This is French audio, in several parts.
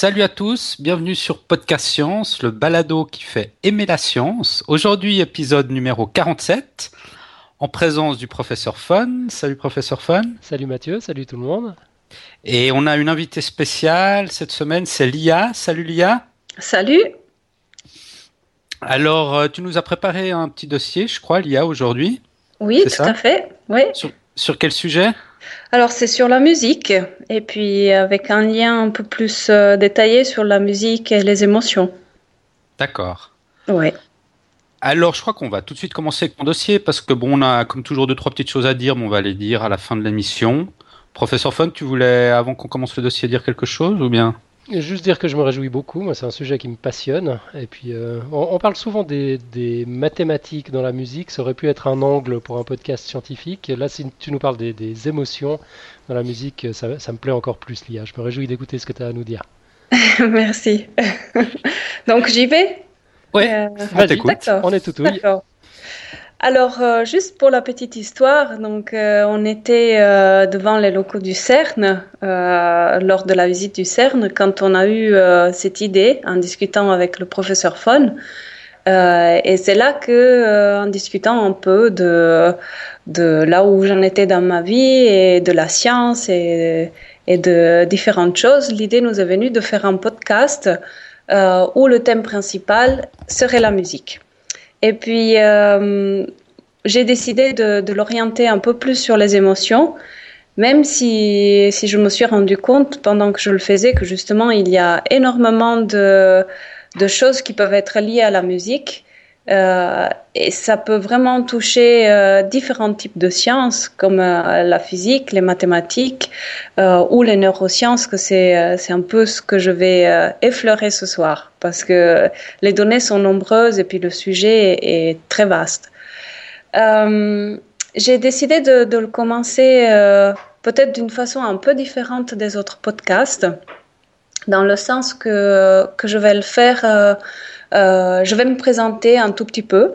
Salut à tous, bienvenue sur Podcast Science, le balado qui fait aimer la science. Aujourd'hui, épisode numéro 47, en présence du professeur Fun. Salut professeur Fun. Salut Mathieu, salut tout le monde. Et on a une invitée spéciale cette semaine, c'est Lia. Salut Lia. Salut. Alors, euh, tu nous as préparé un petit dossier, je crois, Lia, aujourd'hui. Oui, tout à fait. Oui. sur quel sujet? Alors c'est sur la musique et puis avec un lien un peu plus euh, détaillé sur la musique et les émotions. D'accord. Oui. Alors je crois qu'on va tout de suite commencer avec mon dossier parce que bon on a comme toujours deux trois petites choses à dire mais on va les dire à la fin de l'émission. Professeur Fun, tu voulais avant qu'on commence le dossier dire quelque chose ou bien? Juste dire que je me réjouis beaucoup, moi c'est un sujet qui me passionne. Et puis euh, on, parle souvent des, mathématiques dans la musique, ça aurait pu être un angle pour un podcast scientifique. Là si tu nous parles des, émotions dans la musique, ça, me plaît encore plus Lia. Je me réjouis d'écouter ce que tu as à nous dire. Merci. Donc j'y vais? Oui, euh, on est tout oui. Alors, euh, juste pour la petite histoire, donc euh, on était euh, devant les locaux du CERN lors de la visite du CERN quand on a eu cette idée en discutant avec le professeur Fon. et c'est là que, en discutant un peu de, de là où j'en étais dans ma vie et de la science et, et de différentes choses, l'idée nous est venue de faire un podcast où le thème principal serait la musique. Et puis, euh, j'ai décidé de, de l'orienter un peu plus sur les émotions, même si, si je me suis rendu compte pendant que je le faisais que justement, il y a énormément de, de choses qui peuvent être liées à la musique euh, et ça peut vraiment toucher euh, différents types de sciences comme euh, la physique, les mathématiques ou les neurosciences, que c'est c'est un peu ce que je vais effleurer ce soir parce que les données sont nombreuses et puis le sujet est, très vaste. J'ai décidé de, de, le commencer peut-être d'une façon un peu différente des autres podcasts, dans le sens que, que je vais le faire je vais me présenter un tout petit peu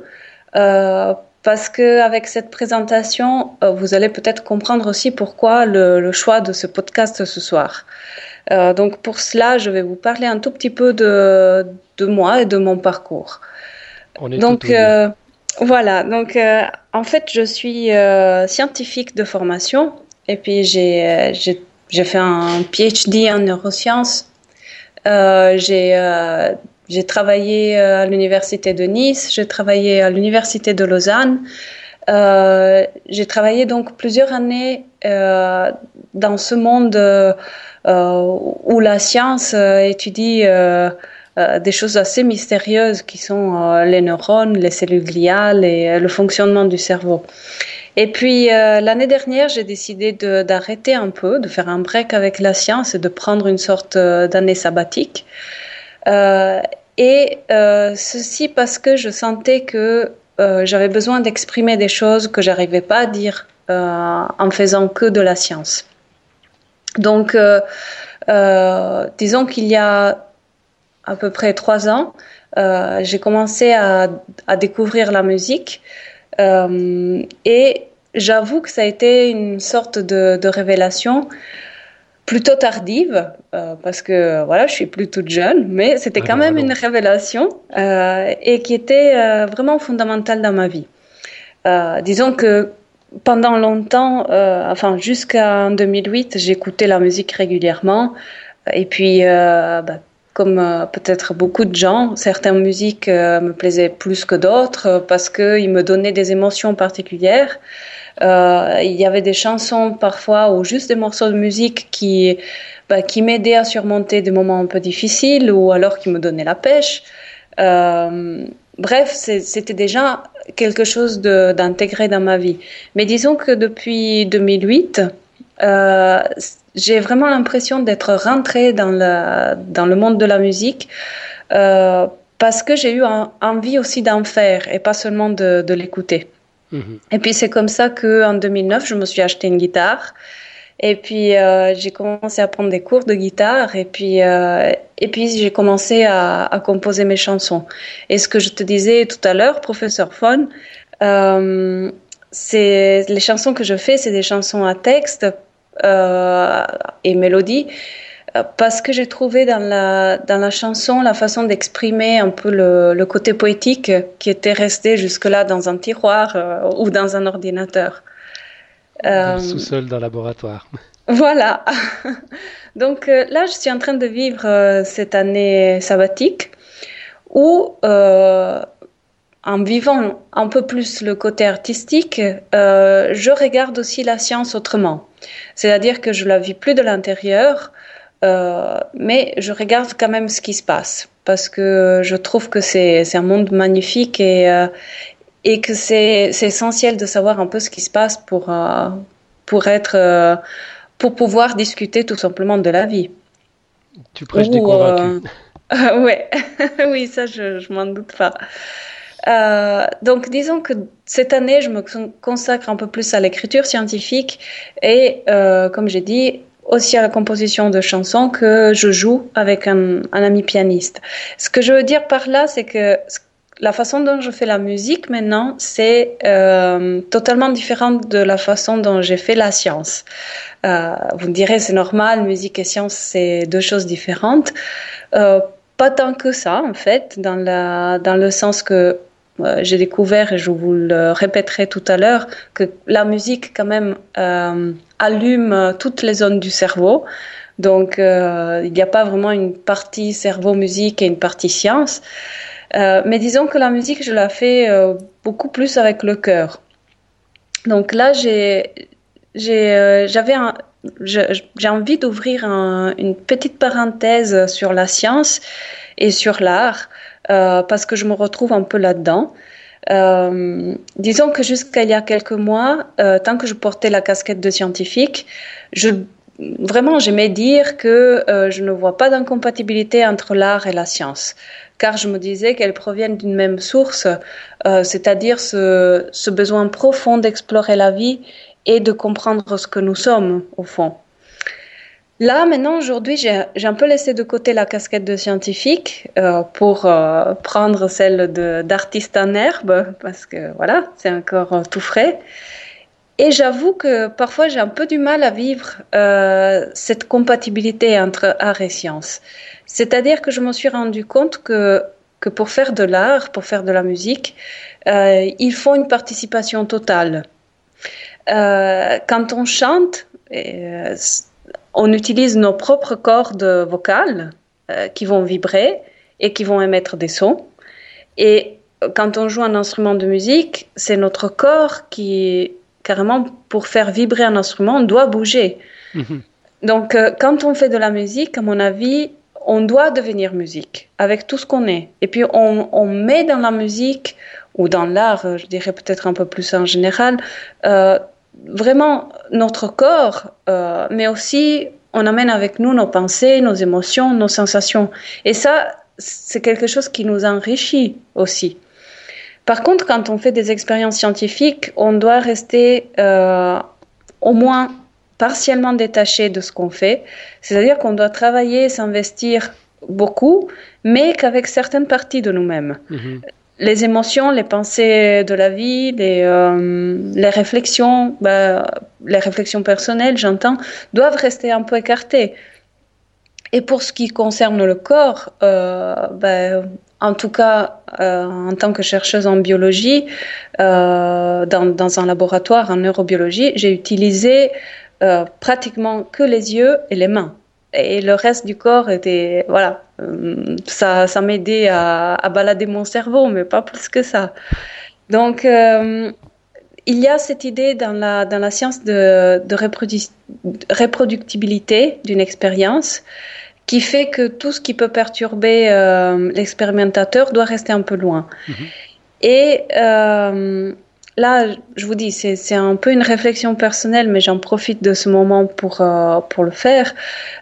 euh, parce que avec cette présentation, euh, vous allez peut-être comprendre aussi pourquoi le, choix de ce podcast ce soir. donc pour cela, je vais vous parler un tout petit peu de, de moi et de mon parcours. donc voilà, donc en fait, je suis scientifique de formation et puis j'ai j'ai fait un PhD en neurosciences. j'ai j'ai travaillé euh, à l'université de Nice, j'ai travaillé à l'université de Lausanne. Euh, j'ai travaillé donc plusieurs années euh, dans ce monde euh, où la science euh, étudie des choses assez mystérieuses qui sont les neurones, les cellules gliales et le fonctionnement du cerveau. Et puis l'année dernière, j'ai décidé d'arrêter un peu, de faire un break avec la science et de prendre une sorte d'année sabbatique. Euh, et euh, ceci parce que je sentais que euh, j'avais besoin d'exprimer des choses que j'arrivais pas à dire en faisant que de la science. Donc, disons qu'il y a à peu près trois ans, j'ai commencé à, découvrir la musique et j'avoue que ça a été une sorte de révélation plutôt tardive, euh, parce que voilà, je suis plus toute jeune, mais c'était quand même une révélation euh, et qui était euh, vraiment fondamentale dans ma vie. Euh, disons que pendant longtemps, euh, enfin jusqu'en 2008, j'écoutais la musique régulièrement et puis bah, comme peut-être beaucoup de gens, certaines musiques me plaisaient plus que d'autres parce qu'ils me donnaient des émotions particulières. Euh, il y avait des chansons parfois ou juste des morceaux de musique qui, bah, qui m'aidaient à surmonter des moments un peu difficiles ou alors qui me donnaient la pêche. Euh, bref, c'était déjà quelque chose d'intégrer dans ma vie. Mais disons que depuis 2008, euh, j'ai vraiment l'impression d'être rentrée dans le, dans le monde de la musique euh, parce que j'ai eu envie aussi d'en faire et pas seulement de, de l'écouter. Et puis c'est comme ça que en 2009, je me suis acheté une guitare. Et puis euh, j'ai commencé à prendre des cours de guitare et puis euh, et puis j'ai commencé à, à, composer mes chansons. Et ce que je te disais tout à l'heure, professeur Fon, c'est les chansons que je fais, c'est des chansons à texte et mélodie parce que j'ai trouvé dans la, dans la chanson la façon d'exprimer un peu le, le, côté poétique qui était resté jusque-là dans un tiroir euh, ou dans un ordinateur. Dans le sous-sol d'un laboratoire. Voilà. Donc là, je suis en train de vivre cette année sabbatique où en vivant un peu plus le côté artistique, euh, je regarde aussi la science autrement. C'est-à-dire que je la vis plus de l'intérieur, euh, mais je regarde quand même ce qui se passe parce que je trouve que c'est un monde magnifique et, euh, et que c'est essentiel de savoir un peu ce qui se passe pour, pour, être, pour pouvoir discuter tout simplement de la vie. Tu prêches des convaincus. ouais, oui, ça je, je m'en doute pas. Euh, donc, disons que cette année, je me consacre un peu plus à l'écriture scientifique et, euh, comme j'ai dit, aussi à la composition de chansons que je joue avec un, ami pianiste. Ce que je veux dire par là, c'est que la façon dont je fais la musique maintenant, c'est euh, totalement différente de la façon dont j'ai fait la science. Vous me direz, c'est normal, musique et science, c'est deux choses différentes. Pas tant que ça, en fait, dans le sens que euh, j'ai découvert, et je vous le répéterai tout à l'heure, que la musique quand même euh, allume toutes les zones du cerveau. Donc euh, il n'y a pas vraiment une partie cerveau-musique et une partie science. Euh, mais disons que la musique, je la fais euh, beaucoup plus avec le cœur. Donc là, j'ai, envie d'ouvrir un, une petite parenthèse sur la science et sur l'art euh, parce que je me retrouve un peu là-dedans. Euh, disons que jusqu'à il y a quelques mois, euh, tant que je portais la casquette de scientifique, je, vraiment j'aimais dire que euh, je ne vois pas d'incompatibilité entre l'art et la science, car je me disais qu'elles proviennent d'une même source, euh, c'est-à-dire ce, ce besoin profond d'explorer la vie et de comprendre ce que nous sommes au fond. Là, maintenant, aujourd'hui, j'ai un peu laissé de côté la casquette de scientifique euh, pour euh, prendre celle d'artiste en herbe, parce que voilà, c'est encore euh, tout frais. Et j'avoue que parfois, j'ai un peu du mal à vivre cette compatibilité entre art et science. C'est-à-dire que je me suis rendu compte que, que pour faire de l'art, pour faire de la musique, il faut une participation totale. Quand on chante, on utilise nos propres cordes vocales euh, qui vont vibrer et qui vont émettre des sons. Et quand on joue un instrument de musique, c'est notre corps qui, carrément, pour faire vibrer un instrument, doit bouger. Mmh. Donc, euh, quand on fait de la musique, à mon avis, on doit devenir musique avec tout ce qu'on est. Et puis, on, on, met dans la musique ou dans l'art, je dirais peut-être un peu plus en général, euh, vraiment notre corps, euh, mais aussi on amène avec nous nos pensées, nos émotions, nos sensations. Et ça, c'est quelque chose qui nous enrichit aussi. Par contre, quand on fait des expériences scientifiques, on doit rester euh, au moins partiellement détaché de ce qu'on fait. C'est-à-dire qu'on doit travailler, s'investir beaucoup, mais qu'avec certaines parties de nous-mêmes. Mmh les émotions, les pensées de la vie, les, euh, réflexions, bah, les réflexions personnelles, j'entends, doivent rester un peu écartées. Et pour ce qui concerne le corps, euh, bah, en tout cas, euh, en tant que chercheuse en biologie, dans, dans, un laboratoire en neurobiologie, j'ai utilisé pratiquement que les yeux et les mains et le reste du corps était voilà euh, ça ça m'aidait à, à, balader mon cerveau mais pas plus que ça donc euh, il y a cette idée dans la dans la science de, de reprodu reproductibilité d'une expérience qui fait que tout ce qui peut perturber euh, l'expérimentateur doit rester un peu loin mm -hmm. et euh, là, je vous dis, c'est un peu une réflexion personnelle, mais j'en profite de ce moment pour, euh, pour le faire.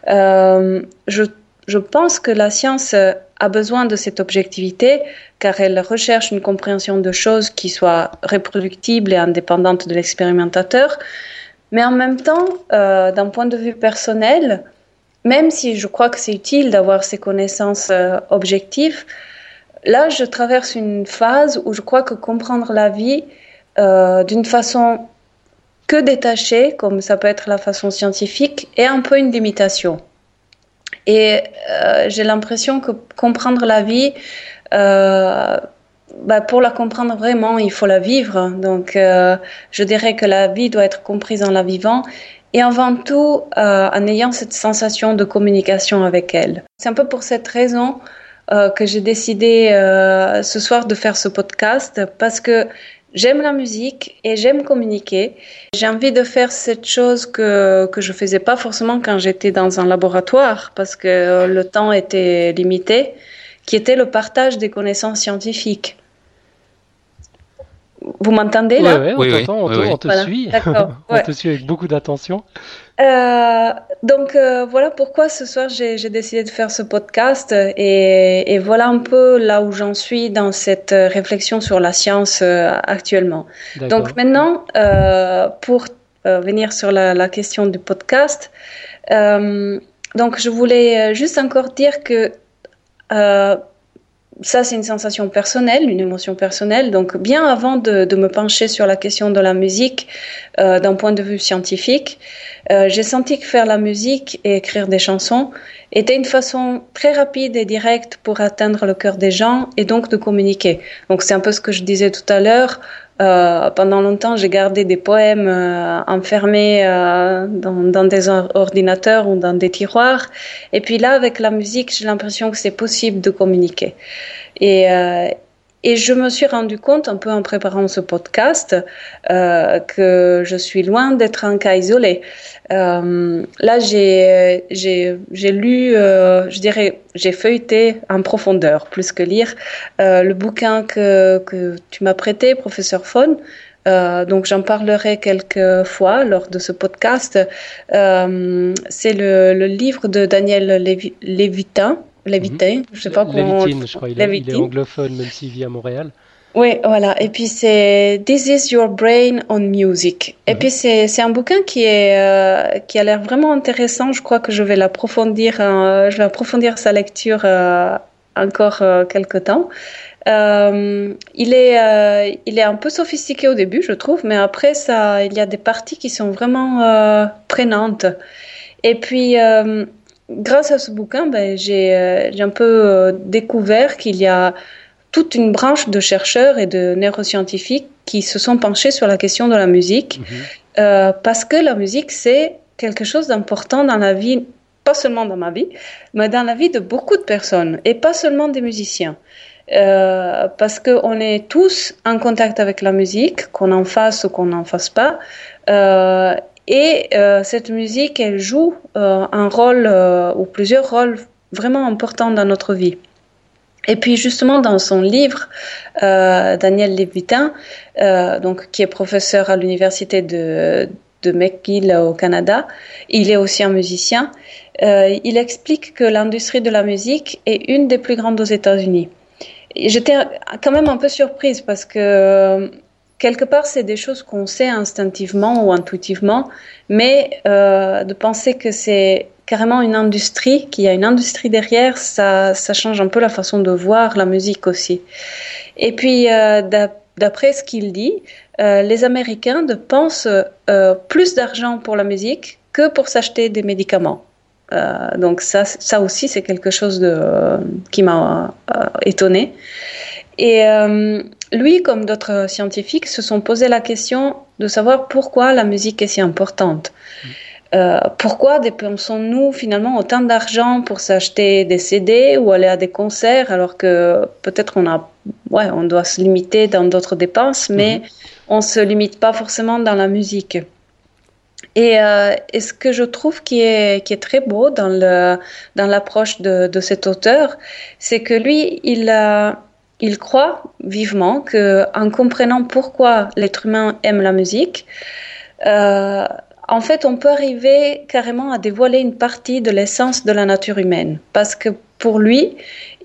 Euh, je, je pense que la science a besoin de cette objectivité car elle recherche une compréhension de choses qui soit reproductible et indépendante de l'expérimentateur. Mais en même temps, euh, d'un point de vue personnel, même si je crois que c'est utile d'avoir ces connaissances objectives, là, je traverse une phase où je crois que comprendre la vie, euh, d'une façon que détachée, comme ça peut être la façon scientifique, et un peu une limitation. Et j'ai l'impression que comprendre la vie, bah, pour la comprendre vraiment, il faut la vivre. Donc, je dirais que la vie doit être comprise en la vivant et avant tout en ayant cette sensation de communication avec elle. C'est un peu pour cette raison euh, que j'ai décidé euh, ce soir de faire ce podcast parce que j'aime la musique et j'aime communiquer. J'ai envie de faire cette chose que, que je faisais pas forcément quand j'étais dans un laboratoire parce que le temps était limité, qui était le partage des connaissances scientifiques. Vous m'entendez là Oui, oui, on, on, te suit. on te suit avec beaucoup d'attention. Euh, donc euh, voilà pourquoi ce soir j'ai décidé de faire ce podcast et, et, voilà un peu là où j'en suis dans cette réflexion sur la science euh, actuellement. Donc maintenant, euh, pour venir sur la, la, question du podcast, donc je voulais juste encore dire que ça, c'est une sensation personnelle, une émotion personnelle. Donc, bien avant de, de me pencher sur la question de la musique euh, d'un point de vue scientifique, euh, j'ai senti que faire la musique et écrire des chansons était une façon très rapide et directe pour atteindre le cœur des gens et donc de communiquer. Donc, c'est un peu ce que je disais tout à l'heure. Euh, pendant longtemps, j'ai gardé des poèmes euh, enfermés euh, dans, dans, des ordinateurs ou dans des tiroirs. Et puis là, avec la musique, j'ai l'impression que c'est possible de communiquer. Et, euh, et je me suis rendu compte, un peu en préparant ce podcast, euh, que je suis loin d'être un cas isolé. Euh, là, j'ai, j'ai, j'ai lu, euh, je dirais, j'ai feuilleté en profondeur, plus que lire, euh, le bouquin que, que tu m'as prêté, professeur Faune. Euh, donc j'en parlerai quelques fois lors de ce podcast. Euh, c'est le, le, livre de Daniel Lévitin, mhm. je sais pas comment. Lévitine, je crois. Il, est, il est anglophone, même s'il vit à Montréal. Oui, voilà. Et puis c'est This is Your Brain on Music. Et mhm. puis c'est un bouquin qui est euh, qui a l'air vraiment intéressant. Je crois que je vais l'approfondir. Euh, je vais approfondir sa lecture euh, encore euh, quelque temps. Il est il est un peu sophistiqué au début, je trouve, mais après ça, il y a des parties qui sont vraiment prenantes. Et puis grâce à ce bouquin, ben, j'ai euh, un peu euh, découvert qu'il y a toute une branche de chercheurs et de neuroscientifiques qui se sont penchés sur la question de la musique, mhm. euh, parce que la musique, c'est quelque chose d'important dans la vie, pas seulement dans ma vie, mais dans la vie de beaucoup de personnes, et pas seulement des musiciens. Euh, parce qu'on est tous en contact avec la musique, qu'on en fasse ou qu'on n'en fasse pas. Euh, et euh, cette musique, elle joue euh, un rôle euh, ou plusieurs rôles vraiment importants dans notre vie. Et puis justement dans son livre, euh, Daniel Lévitin, euh, donc qui est professeur à l'université de, de McGill au Canada, il est aussi un musicien. Euh, il explique que l'industrie de la musique est une des plus grandes aux États-Unis. J'étais quand même un peu surprise parce que quelque part, c'est des choses qu'on sait instinctivement ou intuitivement, mais euh, de penser que c'est carrément une industrie, qu'il y a une industrie derrière, ça, ça change un peu la façon de voir la musique aussi. Et puis, euh, d'après ce qu'il dit, euh, les Américains dépensent euh, plus d'argent pour la musique que pour s'acheter des médicaments. Euh, donc ça, ça aussi, c'est quelque chose de, qui m'a euh, étonné. Et lui, comme d'autres scientifiques, se sont posé la question de savoir pourquoi la musique est si importante. Mm. Euh, pourquoi dépensons-nous finalement autant d'argent pour s'acheter des CD ou aller à des concerts alors que peut-être on a, ouais, on doit se limiter dans d'autres dépenses, mais mm -hmm. on se limite pas forcément dans la musique. Et, euh, et, ce que je trouve qui est, qui est très beau dans le dans l'approche de, de cet auteur, c'est que lui, il a il croit vivement que en comprenant pourquoi l'être humain aime la musique, euh, en fait, on peut arriver carrément à dévoiler une partie de l'essence de la nature humaine. Parce que pour lui,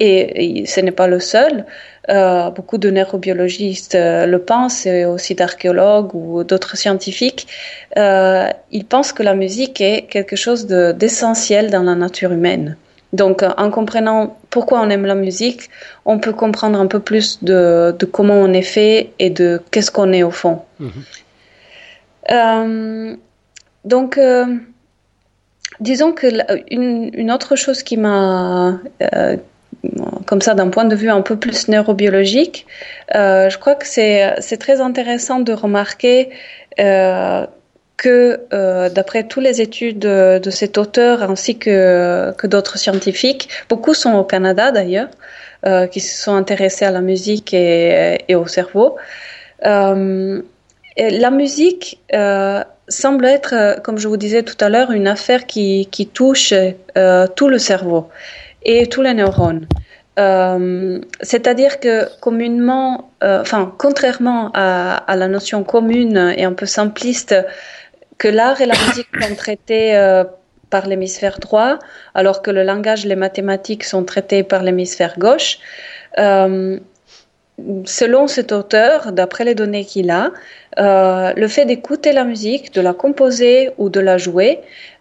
et, ce n'est pas le seul, euh, beaucoup de neurobiologistes euh, le pensent, et aussi d'archéologues ou d'autres scientifiques, ils pensent que la musique est quelque chose d'essentiel dans la nature humaine. Donc, en comprenant pourquoi on aime la musique, on peut comprendre un peu plus de, de comment on est fait et de qu'est-ce qu'on est au fond. Mmh. Euh, donc, euh, disons que une, autre chose qui m'a, euh, comme ça, d'un point de vue un peu plus neurobiologique, euh, je crois que c'est très intéressant de remarquer que d'après toutes les études de, cet auteur ainsi que, que d'autres scientifiques, beaucoup sont au Canada d'ailleurs, qui se sont intéressés à la musique et, et au cerveau. la musique semble être, euh, comme je vous disais tout à l'heure, une affaire qui, qui touche euh, tout le cerveau et tous les neurones. Euh, C'est-à-dire que communément, euh, enfin, contrairement à, à, la notion commune et un peu simpliste que l'art et la musique sont traités euh, par l'hémisphère droit, alors que le langage et les mathématiques sont traités par l'hémisphère gauche, selon cet auteur, d'après les données qu'il a, euh, le fait d'écouter la musique, de la composer ou de la jouer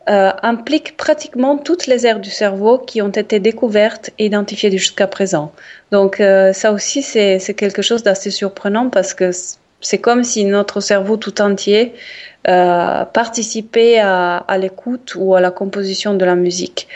euh, implique pratiquement toutes les aires du cerveau qui ont été découvertes et identifiées jusqu'à présent. Donc euh, ça aussi, c'est quelque chose d'assez surprenant parce que c'est comme si notre cerveau tout entier euh, participait à, à l'écoute ou à la composition de la musique.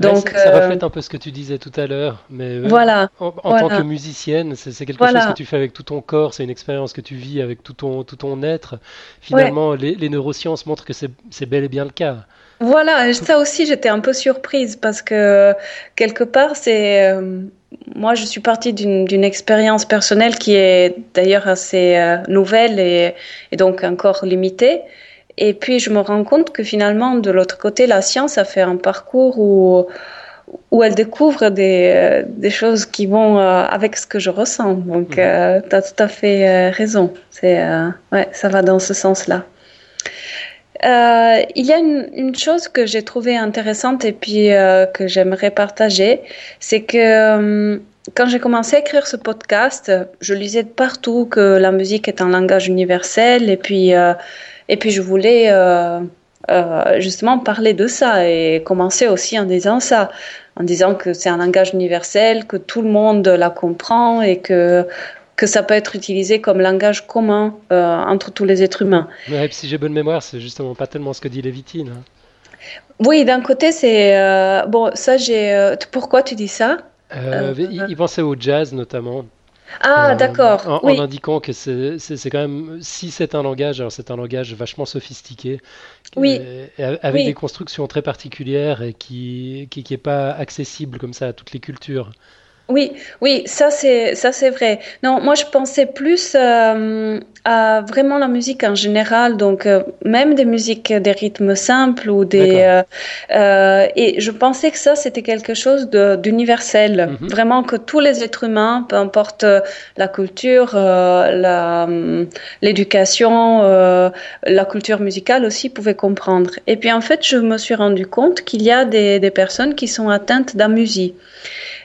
Donc, ça, euh, reflète un peu ce que tu disais tout à l'heure, mais euh, voilà, en, tant que musicienne, c'est quelque chose que tu fais avec tout ton corps, c'est une expérience que tu vis avec tout ton, tout ton être. Finalement, les, les, neurosciences montrent que c'est bel et bien le cas. Voilà, ça aussi j'étais un peu surprise parce que quelque part c'est moi je suis partie d'une expérience personnelle qui est d'ailleurs assez nouvelle et, et, donc encore limitée et puis je me rends compte que finalement, de l'autre côté, la science a fait un parcours où, où elle découvre des, des choses qui vont euh, avec ce que je ressens. Donc, mhm. euh, tu as tout à fait euh, raison. C'est, ouais, ça va dans ce sens-là. Il y a une, une chose que j'ai trouvée intéressante et puis que j'aimerais partager, c'est que quand j'ai commencé à écrire ce podcast, je lisais de partout que la musique est un langage universel et puis et puis je voulais euh, euh, justement parler de ça et commencer aussi en disant ça, en disant que c'est un langage universel, que tout le monde la comprend et que que ça peut être utilisé comme langage commun euh, entre tous les êtres humains. Si j'ai bonne mémoire, c'est justement pas tellement ce que dit Lévitine. Hein. Oui, d'un côté, c'est bon. Ça, j'ai. pourquoi tu dis ça? Il, pensait au jazz notamment. Ah, euh, d'accord. En, en, indiquant que c'est quand même, si c'est un langage, alors c'est un langage vachement sophistiqué, oui. avec des constructions très particulières et qui qui, qui est pas accessible comme ça à toutes les cultures. Oui, oui, ça c'est ça c'est vrai. Non, moi je pensais plus euh, à vraiment la musique en général, donc euh, même des musiques des rythmes simples ou des euh, euh et je pensais que ça c'était quelque chose d'universel, mhm. vraiment que tous les êtres humains, peu importe la culture, la l'éducation, la culture musicale aussi pouvaient comprendre. Et puis en fait, je me suis rendu compte qu'il y a des, des personnes qui sont atteintes d'amusie.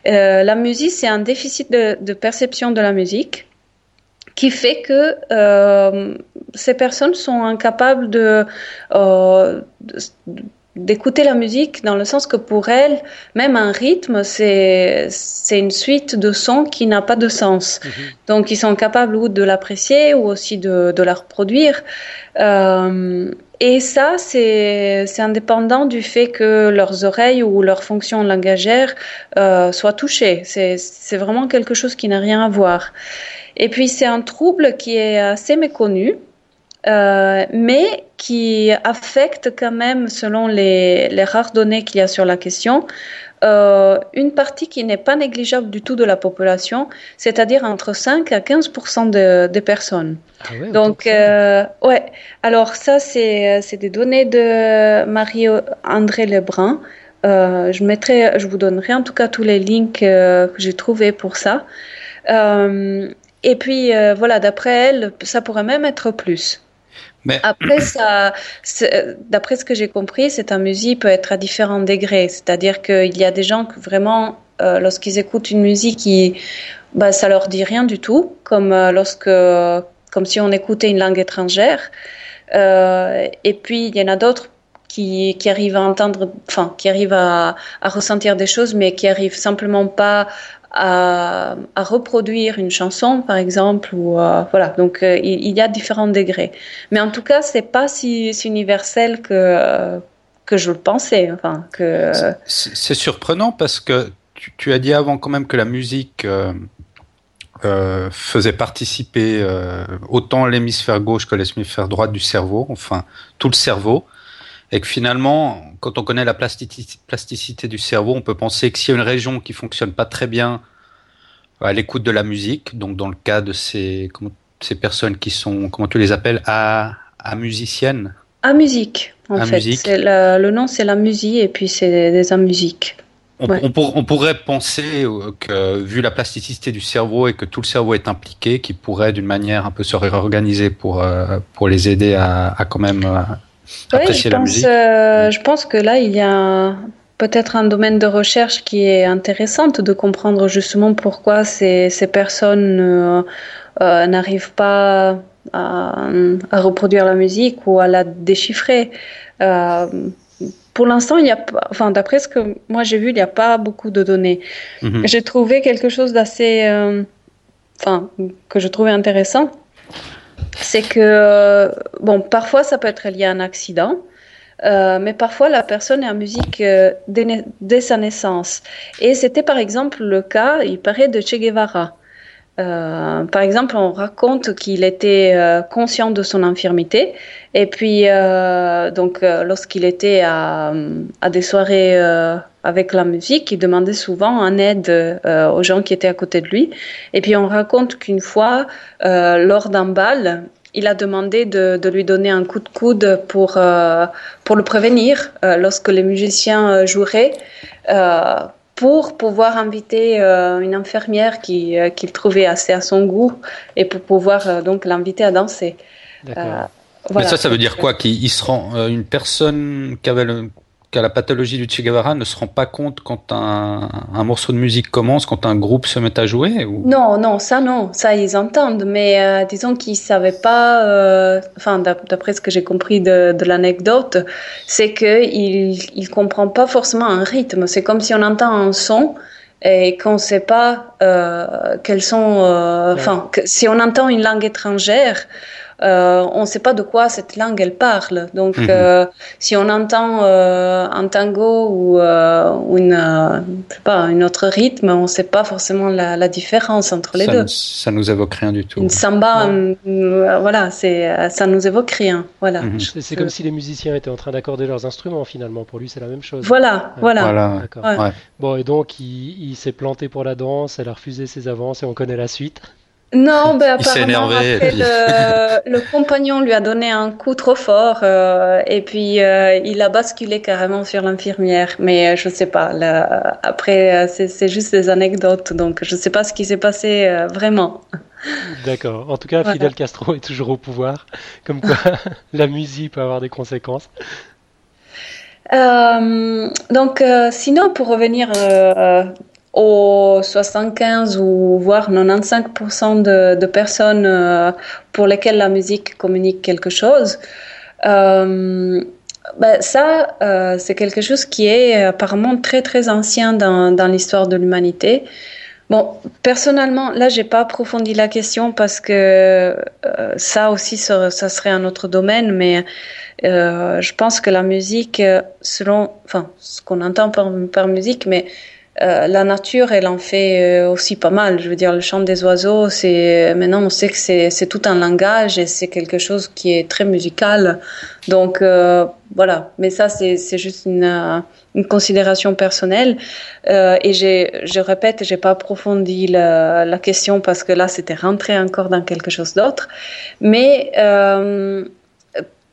Euh, la musique, c'est un déficit de, perception de la musique qui fait que euh, ces personnes sont incapables de, euh, d'écouter la musique dans le sens que pour elles, même un rythme, c'est, c'est une suite de sons qui n'a pas de sens. Mhm. Donc, ils sont capables ou de l'apprécier ou aussi de, de la reproduire. Euh, et ça, c'est, c'est indépendant du fait que leurs oreilles ou leur fonction langagère euh, soient touchées. C'est, c'est vraiment quelque chose qui n'a rien à voir. Et puis, c'est un trouble qui est assez méconnu. Euh, mais qui affecte quand même, selon les, les rares données qu'il y a sur la question, euh, une partie qui n'est pas négligeable du tout de la population, c'est-à-dire entre 5 à 15% de, des personnes. Ah ouais, Donc, euh, ouais. Alors ça, c'est des données de Marie-André Lebrun. Euh, je mettrai, je vous donnerai en tout cas tous les links euh, que j'ai trouvés pour ça. Euh, et puis voilà, d'après elle, ça pourrait même être plus. Après, ça, d'après ce que j'ai compris, cette amusie peut être à différents degrés. C'est-à-dire qu'il y a des gens que vraiment, euh, lorsqu'ils écoutent une musique, qui, bah, ça leur dit rien du tout, comme euh, lorsque, comme si on écoutait une langue étrangère. Euh, et puis, il y en a d'autres qui, arrivent à entendre, enfin, qui arrivent à, ressentir des choses, mais qui arrivent simplement pas à, reproduire une chanson, par exemple, ou euh, voilà. Donc il, il, y a différents degrés. Mais en tout cas, c'est pas si, si universel que que je le pensais. Enfin, que... C'est surprenant parce que tu, as dit avant quand même que la musique euh, euh, faisait participer euh, autant l'hémisphère gauche que l'hémisphère droit du cerveau, enfin tout le cerveau. Et que finalement, quand on connaît la plasticité du cerveau, on peut penser que s'il y a une région qui fonctionne pas très bien à l'écoute de la musique, donc dans le cas de ces, ces personnes qui sont, comment tu les appelles, à, à musiciennes À musique, en fait. le nom, c'est la musique et puis c'est des musique. On, on, pourrait penser euh, que, vu la plasticité du cerveau et que tout le cerveau est impliqué, qu'il pourrait d'une manière un peu se réorganiser pour, euh, pour les aider à, à quand même euh, apprécier la musique. je pense que là, il y a peut-être un domaine de recherche qui est intéressant de comprendre justement pourquoi ces, ces personnes n'arrivent pas à, à, reproduire la musique ou à la déchiffrer. Euh, pour l'instant, il y a enfin, d'après ce que moi j'ai vu, il n'y a pas beaucoup de données. Mhm. J'ai trouvé quelque chose d'assez, euh, enfin, que je trouvais intéressant. C'est que, euh, bon, parfois ça peut être lié à un accident, euh, mais parfois la personne est en musique dès, dès, sa naissance. Et c'était par exemple le cas, il paraît, de Che Guevara. Euh, par exemple, on raconte qu'il était euh, conscient de son infirmité et puis euh, donc lorsqu'il était à, à, des soirées avec la musique, il demandait souvent en aide aux gens qui étaient à côté de lui. Et puis on raconte qu'une fois, lors d'un bal, il a demandé de, de, lui donner un coup de coude pour, pour le prévenir lorsque les musiciens joueraient pour pouvoir inviter euh, une infirmière euh, qu'il trouvait assez à son goût et pour pouvoir euh, donc l'inviter à danser. Mais ça, ça veut dire quoi Qu'il se rend une personne qui avait le, qu'à la pathologie du Che Guevara ne se rend pas compte quand un, un, morceau de musique commence, quand un groupe se met à jouer ou... Non, non, ça non, ça ils entendent, mais euh, disons qu'ils ne savaient pas, euh, enfin d'après ce que j'ai compris de, de l'anecdote, c'est qu'il ne comprend pas forcément un rythme. C'est comme si on entend un son et qu'on ne sait pas euh, quels sont, euh, enfin, si on entend une langue étrangère, euh, on ne sait pas de quoi cette langue elle parle. Donc, mhm. euh, si on entend euh, un tango ou, une, pas, un autre rythme, on ne sait pas forcément la, différence entre les deux. Ça nous évoque rien du tout. Une samba, voilà, c'est, ça nous évoque rien. Voilà. Mhm. C'est comme si les musiciens étaient en train d'accorder leurs instruments finalement. Pour lui, c'est la même chose. Voilà, voilà. Bon, et donc il, il s'est planté pour la danse, elle a refusé ses avances et on connaît la suite. Non, ben apparemment, après, le, compagnon lui a donné un coup trop fort euh, et puis euh, il a basculé carrément sur l'infirmière. Mais euh, je ne sais pas, là, après, c'est juste des anecdotes, donc je ne sais pas ce qui s'est passé vraiment. D'accord. En tout cas, Fidel Castro est toujours au pouvoir, comme quoi la musique peut avoir des conséquences. donc, sinon, pour revenir aux 75 ou voire 95% de, de, personnes euh, pour lesquelles la musique communique quelque chose. Euh, ben ça, euh, c'est quelque chose qui est apparemment très très ancien dans, dans l'histoire de l'humanité. Bon, personnellement, là, j'ai pas approfondi la question parce que euh, ça aussi, ça, serait un autre domaine, mais euh, je pense que la musique, selon, enfin, ce qu'on entend par, par musique, mais euh, la nature, elle en fait euh, aussi pas mal. Je veux dire, le chant des oiseaux, c'est maintenant on sait que c'est tout un langage et c'est quelque chose qui est très musical. Donc euh, voilà. Mais ça, c'est juste une, une, considération personnelle. et je répète, j'ai pas approfondi la, la, question parce que là, c'était rentré encore dans quelque chose d'autre. Mais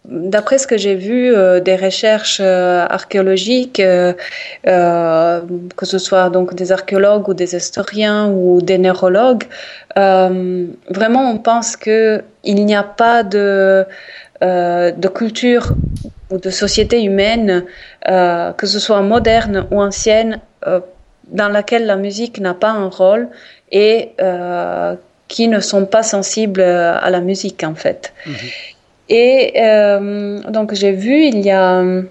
D'après ce que j'ai vu euh, des recherches euh, archéologiques, euh, que ce soit donc des archéologues ou des historiens ou des neurologues, vraiment on pense que il n'y a pas de culture ou de société humaine, que ce soit moderne ou ancienne, dans laquelle la musique n'a pas un rôle et qui ne sont pas sensibles à la musique en fait. Mhm. Et euh, donc j'ai vu, il y a euh,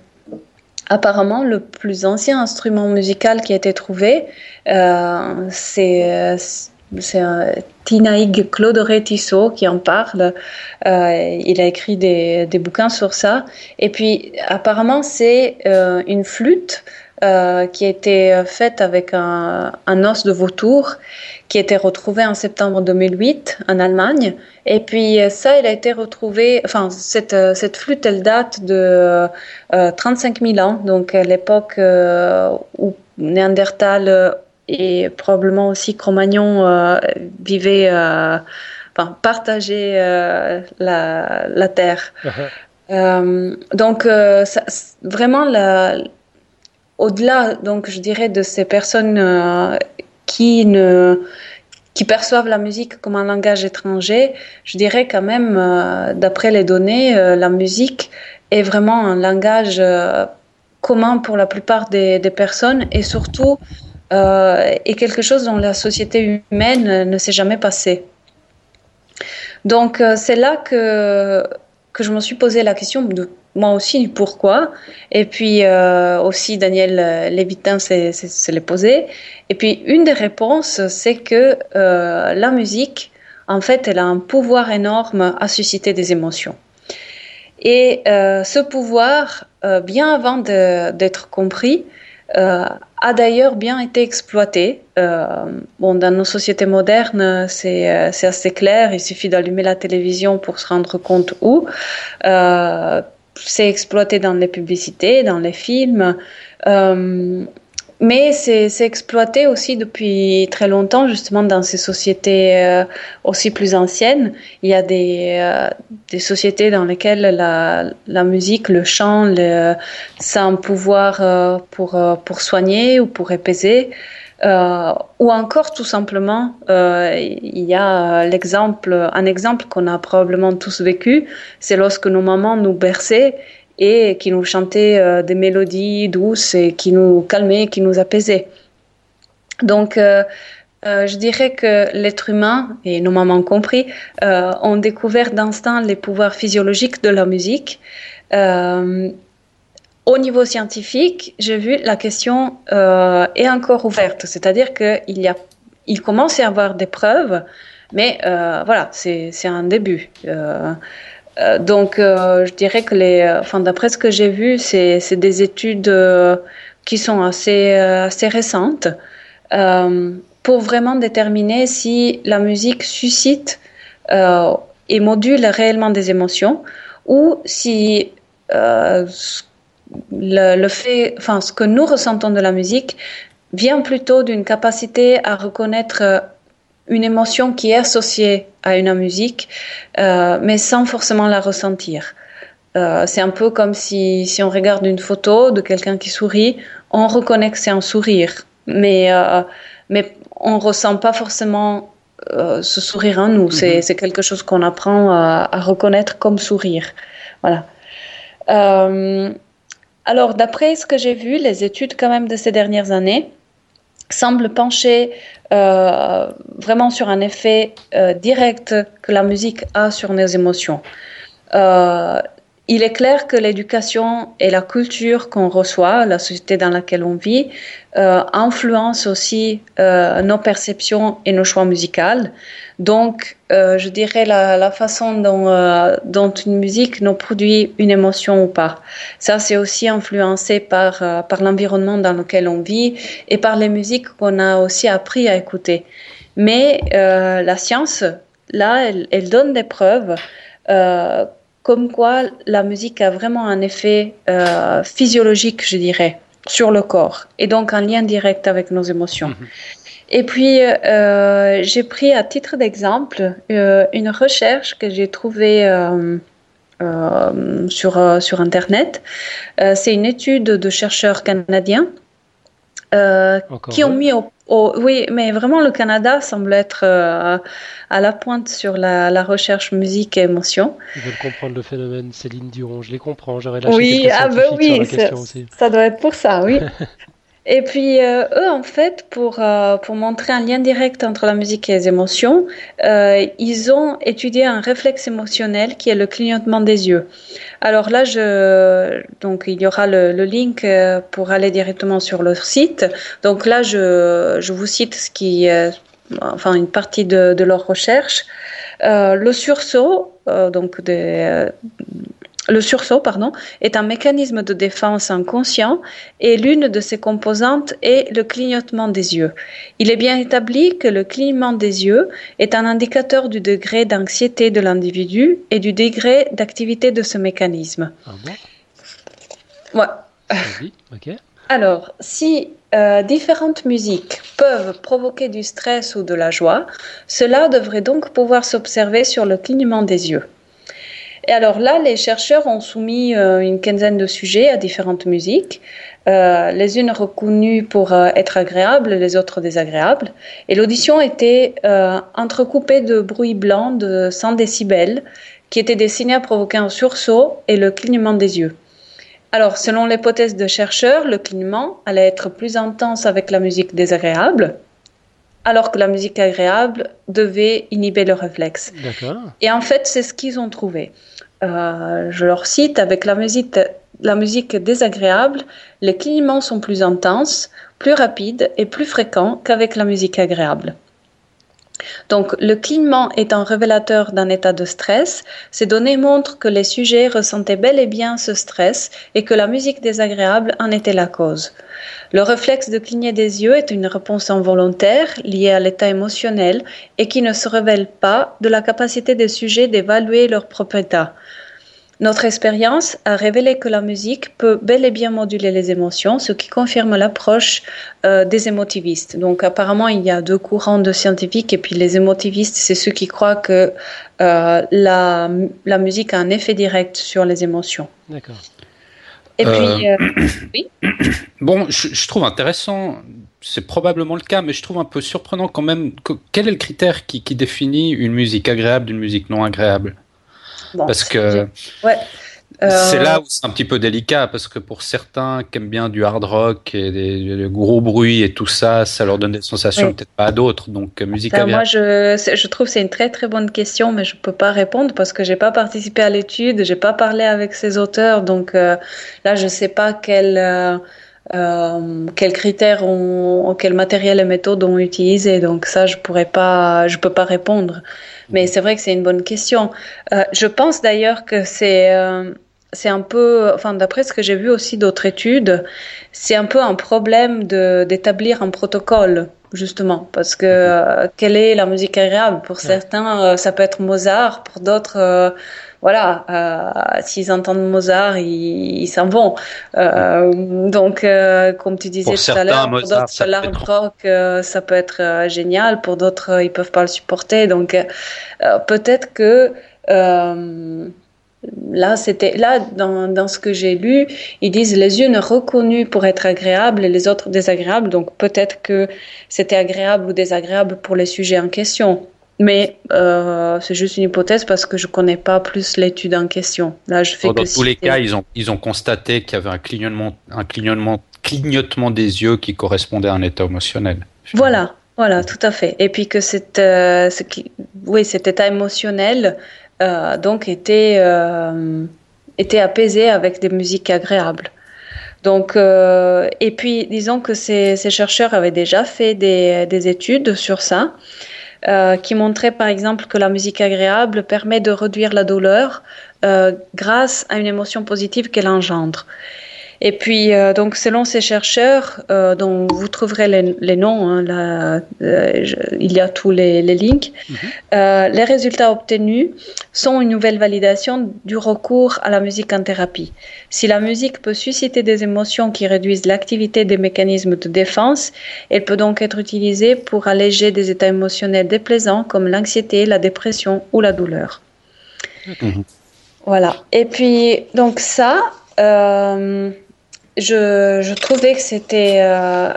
apparemment le plus ancien instrument musical qui a été trouvé, euh, c'est c'est Tinaïg Claude Tissot qui en parle. il a écrit des, des, bouquins sur ça. Et puis, apparemment, c'est une flûte euh, qui a été faite avec un, un, os de vautour qui a été retrouvé en septembre 2008 en Allemagne. Et puis ça, il a été retrouvé, enfin cette, cette flûte, elle date de euh, 35 000 ans, donc à l'époque euh, où Néandertal et probablement aussi Cro-Magnon euh, vivaient, euh, enfin partageaient la, la, terre. Uh-huh. donc ça, vraiment la au-delà, donc, je dirais, de ces personnes euh, qui ne perçoivent la musique comme un langage étranger, je dirais quand même, euh, d'après les données, euh, la musique est vraiment un langage commun pour la plupart des, des personnes et surtout est quelque chose dont la société humaine ne s'est jamais passée. Donc c'est là que, que je me suis posé la question de moi aussi pourquoi. Et puis euh, aussi Daniel euh, Lévitin s'est posé. Et puis une des réponses, c'est que euh, la musique, en fait, elle a un pouvoir énorme à susciter des émotions. Et ce pouvoir, bien avant d'être compris, a d'ailleurs bien été exploité. bon, dans nos sociétés modernes, c'est assez clair. Il suffit d'allumer la télévision pour se rendre compte où c'est exploité dans les publicités, dans les films, euh, mais c'est exploité aussi depuis très longtemps, justement, dans ces sociétés euh, aussi plus anciennes. Il y a des, euh, sociétés dans lesquelles la, musique, le chant, le, ça un pouvoir pour, pour soigner ou pour épaiser. Euh, ou encore tout simplement, euh, il y a l'exemple, un exemple qu'on a probablement tous vécu, c'est lorsque nos mamans nous berçaient et qui nous chantaient euh, des mélodies douces et qui nous calmaient, qui nous apaisaient. Donc, euh, euh, je dirais que l'être humain, et nos mamans compris, ont découvert d'instinct les pouvoirs physiologiques de la musique. Au niveau scientifique, j'ai vu la question euh, est encore ouverte, c'est-à-dire qu'il y a, il commence à y avoir des preuves, mais euh, voilà, c'est un début. Euh, donc, je dirais que les, enfin, d'après ce que j'ai vu, c'est des études qui sont assez, assez récentes pour vraiment déterminer si la musique suscite et module réellement des émotions ou si le, fait, enfin, ce que nous ressentons de la musique vient plutôt d'une capacité à reconnaître euh, une émotion qui est associée à une musique, euh, mais sans forcément la ressentir. Euh, c'est un peu comme si, si on regarde une photo de quelqu'un qui sourit, on reconnaît que c'est un sourire, mais, euh, mais on ne ressent pas forcément ce sourire en nous. Mm-hmm. C'est quelque chose qu'on apprend à, à, reconnaître comme sourire. Voilà. Alors, d'après ce que j'ai vu, les études quand même de ces dernières années semblent pencher euh, vraiment sur un effet euh, direct que la musique a sur nos émotions. Euh, il est clair que l'éducation et la culture qu'on reçoit, la société dans laquelle on vit, influencent aussi nos perceptions et nos choix musicaux. Donc, euh, je dirais la, façon dont, euh, dont, une musique nous produit une émotion ou pas. Ça, c'est aussi influencé par, euh, par l'environnement dans lequel on vit et par les musiques qu'on a aussi appris à écouter. Mais la science, là, elle, donne des preuves comme quoi la musique a vraiment un effet physiologique, je dirais, sur le corps, et donc un lien direct avec nos émotions. -hmm. Et puis, euh, j'ai pris à titre d'exemple euh, une recherche que j'ai trouvée euh, euh, sur, euh, sur Internet. C'est une étude de chercheurs canadiens qui ont mis au oui, mais vraiment, le Canada semble être euh, à la pointe sur la, la, recherche musique et émotion. Ils veulent comprendre le phénomène Céline Dion, je les comprends, j'aurais lâché oui, ah ben oui, ça doit être pour ça, oui. Et puis, euh, eux, en fait, pour, euh, pour montrer un lien direct entre la musique et les émotions, euh, ils ont étudié un réflexe émotionnel qui est le clignotement des yeux. Alors là, donc, il y aura le, le link pour aller directement sur leur site. Donc là, je, je vous cite ce qui, enfin une partie de, de leurs recherches. le sursaut, donc des, le sursaut pardon, est un mécanisme de défense inconscient et l'une de ses composantes est le clignotement des yeux. Il est bien établi que le clignement des yeux est un indicateur du degré d'anxiété de l'individu et du degré d'activité de ce mécanisme. Ah bon ouais. Alors, si euh, différentes musiques peuvent provoquer du stress ou de la joie, cela devrait donc pouvoir s'observer sur le clignement des yeux. Et alors là, les chercheurs ont soumis euh, une quinzaine de sujets à différentes musiques, euh, les unes reconnues pour euh, être agréables, les autres désagréables. Et l'audition était entrecoupée de bruits blancs de 100 décibels qui étaient destinés à provoquer un sursaut et le clignement des yeux. Alors, selon l'hypothèse de chercheurs, le clignement allait être plus intense avec la musique désagréable, alors que la musique agréable devait inhiber le réflexe. Et en fait, c'est ce qu'ils ont trouvé. Euh, je leur cite, avec la musique, la musique désagréable, les clignements sont plus intenses, plus rapides et plus fréquents qu'avec la musique agréable. Donc, le clignement est un révélateur d'un état de stress. Ces données montrent que les sujets ressentaient bel et bien ce stress et que la musique désagréable en était la cause. Le réflexe de cligner des yeux est une réponse involontaire liée à l'état émotionnel et qui ne se révèle pas de la capacité des sujets d'évaluer leur propre état. Notre expérience a révélé que la musique peut bel et bien moduler les émotions, ce qui confirme l'approche euh, des émotivistes. Donc apparemment, il y a deux courants de scientifiques, et puis les émotivistes, c'est ceux qui croient que euh, la, la, musique a un effet direct sur les émotions. D'accord. Et puis, euh, oui. Bon, je, trouve intéressant, c'est probablement le cas, mais je trouve un peu surprenant quand même. quel est le critère qui, qui définit une musique agréable d'une musique non agréable? Parce que c'est là euh, où c'est un petit peu délicat, parce que pour certains qui aiment bien du hard rock et des, gros bruits et tout ça, ça leur donne des sensations peut-être pas à d'autres. Donc, euh, musique Moi, je, je trouve que c'est une très très bonne question, mais je peux pas répondre parce que j'ai pas participé à l'étude, j'ai pas parlé avec ces auteurs, donc euh, là, je sais pas quel. Quels critères ont, quel matériel et méthodes ont utilisé. Donc ça, je pourrais pas, je peux pas répondre. Mais c'est vrai que c'est une bonne question. Euh, je pense d'ailleurs que c'est euh, c'est un peu, enfin d'après ce que j'ai vu aussi d'autres études, c'est un peu un problème d'établir un protocole justement parce que euh, quelle est la musique agréable? Pour certains ça peut être Mozart pour d'autres voilà, euh, s'ils entendent Mozart, ils s'en vont. Euh, donc, euh, comme tu disais tout à l'heure, pour d'autres, l'art rock, ça peut être génial. Pour d'autres, ils peuvent pas le supporter. Donc, peut-être que là, c'était là dans, dans ce que j'ai lu, ils disent les unes reconnues pour être agréables et les autres désagréables. Donc, peut-être que c'était agréable ou désagréable pour les sujets en question. Mais euh, c'est juste une hypothèse parce que je ne connais pas plus l'étude en question. Là, je fais Dans tous les cas, ils ont, ils ont constaté qu'il y avait un clignotement, un clignotement, clignotement des yeux qui correspondait à un état émotionnel. Voilà, voilà, tout à fait. Et puis que cette, euh, ce qui, oui, cet état émotionnel euh, donc était, était apaisé avec des musiques agréables. Donc, et puis, disons que ces, ces, chercheurs avaient déjà fait des, des études sur ça. Euh, qui montrait par exemple que la musique agréable permet de réduire la douleur euh, grâce à une émotion positive qu'elle engendre. Et puis, euh, donc, selon ces chercheurs, euh, dont vous trouverez les, les noms, hein, là, euh, il y a tous les, les links, mhm. les résultats obtenus sont une nouvelle validation du recours à la musique en thérapie. Si la musique peut susciter des émotions qui réduisent l'activité des mécanismes de défense, elle peut donc être utilisée pour alléger des états émotionnels déplaisants comme l'anxiété, la dépression ou la douleur. Voilà. Et puis, donc ça, euh, je, trouvais que c'était euh,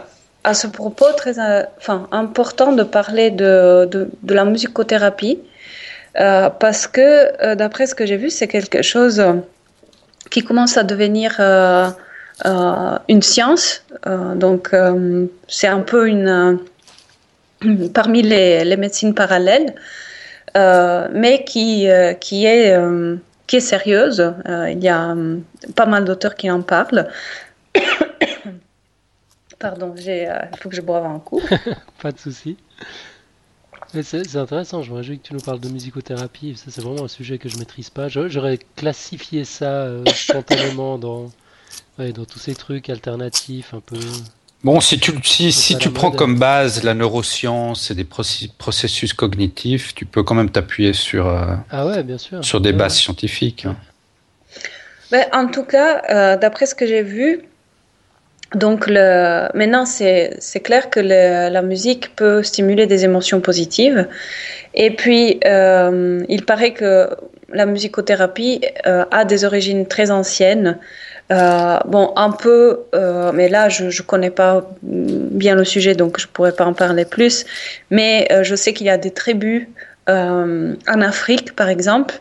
à ce propos très euh, important de parler de, la musicothérapie euh, parce que d'après ce que j'ai vu, c'est quelque chose qui commence à devenir une science. donc c'est un peu une parmi les, médecines parallèles, mais qui est sérieuse. il y a pas mal d'auteurs qui en parlent. Pardon, il euh, faut que je boive un coup. Pas de souci. C'est intéressant, je me réjouis que tu nous parles de musicothérapie. Ça, c'est vraiment un sujet que je maîtrise pas. J'aurais classifié ça euh, spontanément dans, dans tous ces trucs alternatifs un peu. Bon, si tu, si, si tu prends comme base la neuroscience et des processus cognitifs, tu peux quand même t'appuyer sur, euh, ah ouais, bien sûr. sur des bases scientifiques. Hein. Ben, en tout cas, euh, d'après ce que j'ai vu, donc le, maintenant c'est clair que le, la musique peut stimuler des émotions positives. Et puis, euh, il paraît que la musicothérapie euh, a des origines très anciennes. Euh, bon, un peu, euh, mais là, je ne connais pas bien le sujet, donc je ne pourrais pas en parler plus. Mais euh, je sais qu'il y a des tribus euh, en Afrique, par exemple,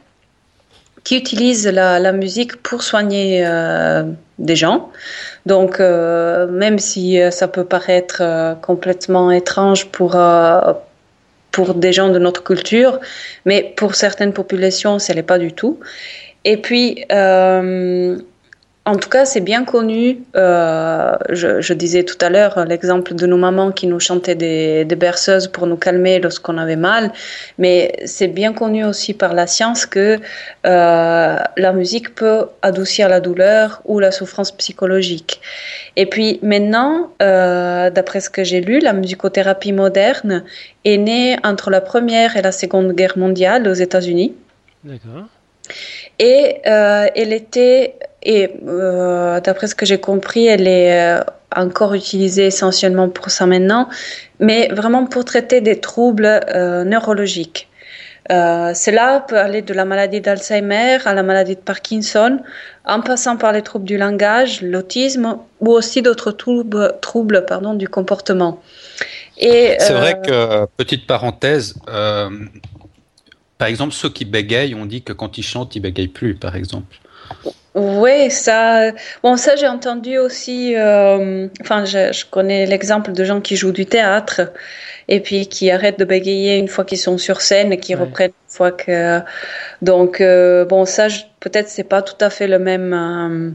qui utilisent la, musique pour soigner des gens. Donc, même si ça peut paraître complètement étrange pour pour des gens de notre culture, mais pour certaines populations, ce n'est pas du tout. Et puis, euh, en tout cas, c'est bien connu. Euh, je, je, disais tout à l'heure l'exemple de nos mamans qui nous chantaient des, des berceuses pour nous calmer lorsqu'on avait mal, mais c'est bien connu aussi par la science que euh, la musique peut adoucir la douleur ou la souffrance psychologique. Et puis maintenant, euh, d'après ce que j'ai lu, la musicothérapie moderne est née entre la Première et la Seconde Guerre mondiale aux États-Unis. D'accord. Et elle était et euh, d'après ce que j'ai compris, elle est euh, encore utilisée essentiellement pour ça maintenant, mais vraiment pour traiter des troubles euh, neurologiques. Cela peut aller de la maladie d'Alzheimer à la maladie de Parkinson, en passant par les troubles du langage, l'autisme ou aussi d'autres troubles, troubles pardon, du comportement. C'est vrai que, petite parenthèse, par exemple, ceux qui bégayent, on dit que quand ils chantent, ils bégayent plus, par exemple. Oui, ça, bon, ça j'ai entendu aussi. Euh, enfin, je, je, connais l'exemple de gens qui jouent du théâtre et puis qui arrêtent de bégayer une fois qu'ils sont sur scène et qui ouais. reprennent une fois que. Donc, euh, bon, ça, peut-être c'est pas tout à fait le même. Euh,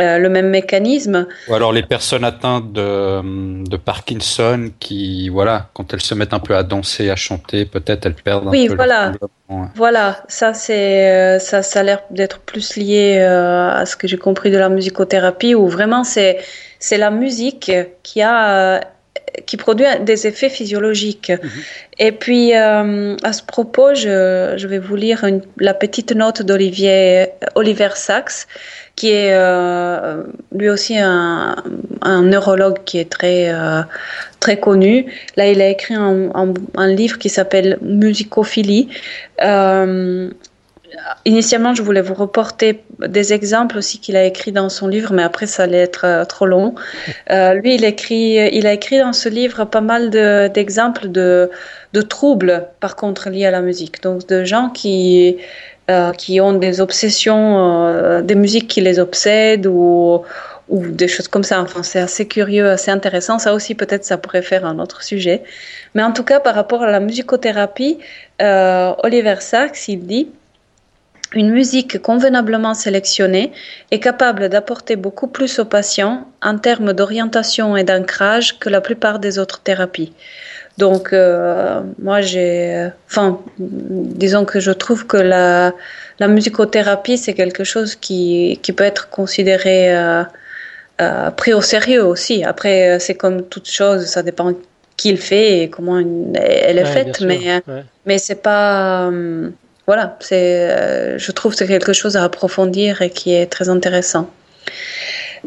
euh, le même mécanisme. Ou alors les personnes atteintes de, de, Parkinson qui, voilà, quand elles se mettent un peu à danser, à chanter, peut-être elles perdent un oui, peu voilà. Ouais. Voilà, ça c'est euh, ça, ça a l'air d'être plus lié euh, à ce que j'ai compris de la musicothérapie où vraiment c'est c'est la musique qui a euh, qui produit des effets physiologiques. Mmh. Et puis, euh, à ce propos, je, je, vais vous lire une, la petite note d'Olivier Oliver Sacks, qui est euh, lui aussi un, neurologue qui est très, euh, très connu. Là, il a écrit un, livre qui s'appelle Musicophilie. Euh, initialement, je voulais vous reporter des exemples aussi qu'il a écrit dans son livre, mais après, ça allait être euh, trop long. Euh, lui, il, écrit, il a écrit dans ce livre pas mal d'exemples de, de, de, troubles, par contre, liés à la musique. Donc, de gens qui, euh, qui ont des obsessions, euh, des musiques qui les obsèdent ou, des choses comme ça. Enfin, c'est assez curieux, assez intéressant. Ça aussi, peut-être, ça pourrait faire un autre sujet. Mais en tout cas, par rapport à la musicothérapie, euh, Oliver Sacks, il dit une musique convenablement sélectionnée est capable d'apporter beaucoup plus aux patients en termes d'orientation et d'ancrage que la plupart des autres thérapies. Donc, euh, moi, j'ai. Enfin, disons que je trouve que la, la musicothérapie, c'est quelque chose qui, qui peut être considéré. Euh, euh, pris au sérieux aussi. Après, c'est comme toute chose, ça dépend qui le fait et comment une, elle est Ouais, faite, mais, ouais. mais c'est pas. voilà, c'est, je trouve que c'est quelque chose à approfondir et qui est très intéressant.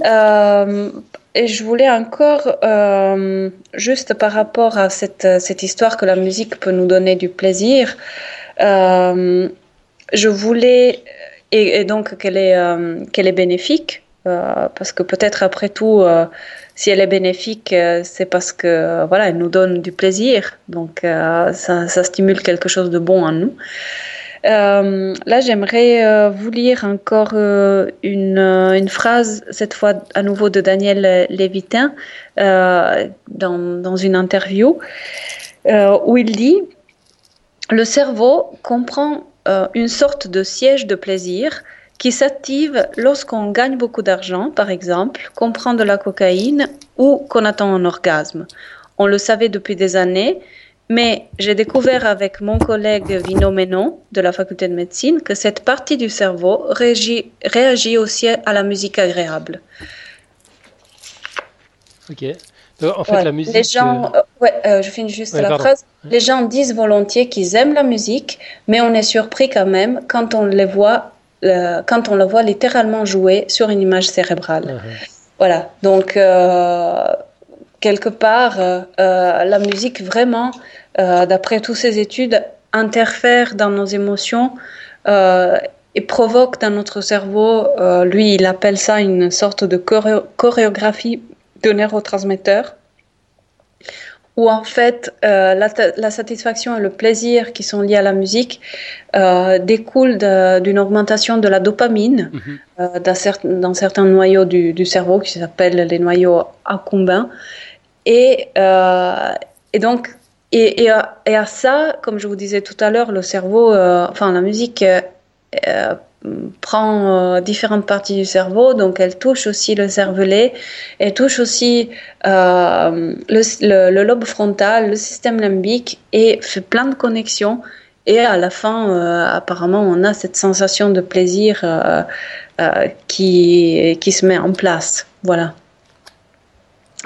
Euh, et je voulais encore, euh, juste par rapport à cette, cette histoire que la musique peut nous donner du plaisir, euh, je voulais, et, donc qu'elle est, euh, qu'elle est bénéfique, parce que peut-être après tout, si elle est bénéfique, c'est parce que voilà, elle nous donne du plaisir, donc ça stimule quelque chose de bon en nous. Euh, là, j'aimerais euh, vous lire encore euh, une, phrase, cette fois à nouveau de Daniel Lévitin, dans, une interview, où il dit Le cerveau comprend une sorte de siège de plaisir qui s'active lorsqu'on gagne beaucoup d'argent, par exemple, qu'on prend de la cocaïne ou qu'on attend un orgasme. On le savait depuis des années, Mais j'ai découvert avec mon collègue Vino Menon de la faculté de médecine que cette partie du cerveau réagit, réagit aussi à la musique agréable. Ok. en fait, la musique. Les gens, euh, ouais, euh, je finis juste la phrase. Les gens disent volontiers qu'ils aiment la musique, mais on est surpris quand même quand on les voit, quand on la voit littéralement jouer sur une image cérébrale. Uh-huh. Voilà. Donc euh, quelque part, la musique vraiment, d'après toutes ces études, interfère dans nos émotions et provoque dans notre cerveau, lui, il appelle ça une sorte de chorégraphie de neurotransmetteurs, où en fait euh, la, satisfaction et le plaisir qui sont liés à la musique euh, découlent d'une augmentation de la dopamine mhm. euh, dans, certains noyaux du, cerveau qui s'appellent les noyaux accumbens. Et, et donc, et, à, ça, comme je vous disais tout à l'heure, le cerveau, enfin la musique prend euh, différentes parties du cerveau, donc elle touche aussi le cervelet, elle touche aussi euh, le, lobe frontal, le système limbique et fait plein de connexions. Et à la fin, euh, apparemment, on a cette sensation de plaisir qui, qui se met en place. Voilà.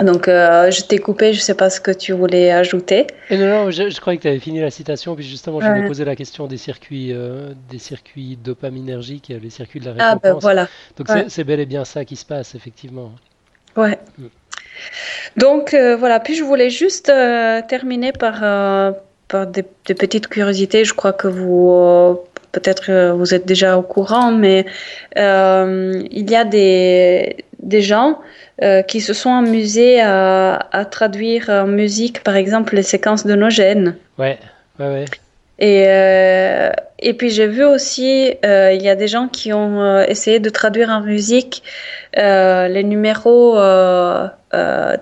Donc, euh, je t'ai coupé, je ne sais pas ce que tu voulais ajouter. Et non, non, je, croyais que tu avais fini la citation, puis justement, je me posé la question des circuits, euh, des circuits dopaminergiques, les circuits de la récompense. Ah, ben voilà. Donc, c'est bel et bien ça qui se passe, effectivement. Ouais. Mm. Donc, euh, voilà. Puis, je voulais juste terminer par, par des, petites curiosités. Je crois que vous, peut-être, vous êtes déjà au courant, mais il y a des, des gens euh, qui se sont amusés à, traduire en musique, par exemple, les séquences de nos gènes. Ouais, ouais, ouais. Et, euh, et puis j'ai vu aussi, euh, il y a des gens qui ont essayé de traduire en musique les numéros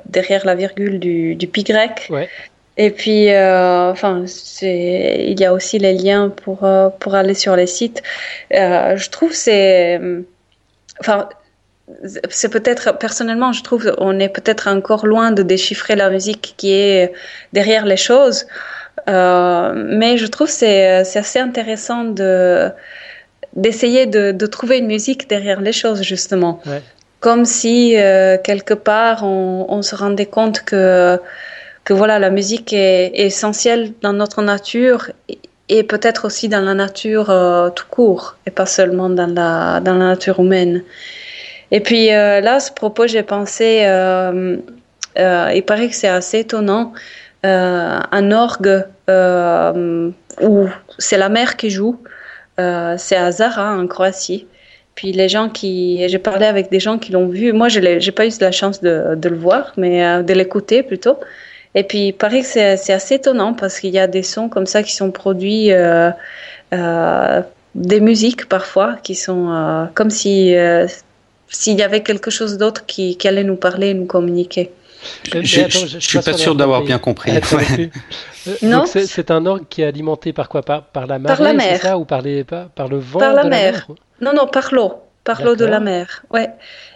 derrière la virgule du, du pi grec. Ouais. Et puis, enfin, c'est, il y a aussi les liens pour pour aller sur les sites. je trouve c'est, enfin, c'est peut-être, personnellement, je trouve on est peut-être encore loin de déchiffrer la musique qui est derrière les choses. Euh, mais je trouve c'est c'est assez intéressant de d'essayer de, de, trouver une musique derrière les choses justement. Comme si euh, quelque part on, on, se rendait compte que que voilà la musique est, essentielle dans notre nature et, peut-être aussi dans la nature euh, tout court et pas seulement dans la dans la nature humaine et puis euh, là, à ce propos, j'ai pensé, euh, euh, il paraît que c'est assez étonnant, un orgue où c'est la mère qui joue, c'est à Zara en Croatie. Puis les gens qui, j'ai parlé avec des gens qui l'ont vu. Moi, je n'ai pas eu la chance de, le voir, mais de l'écouter plutôt. Et puis, il paraît que c'est assez étonnant parce qu'il y a des sons comme ça qui sont produits, des musiques parfois qui sont comme si s'il y avait quelque chose d'autre qui, allait nous parler et nous communiquer. Je, ne suis pas sûr d'avoir bien compris. Euh, non. C'est un orgue qui est alimenté par quoi? Par, par la mer, par la mer. Ça, ou par, les, par, par, le vent Par la, mer. Non, non, par l'eau. Par l'eau de la mer. Ouais.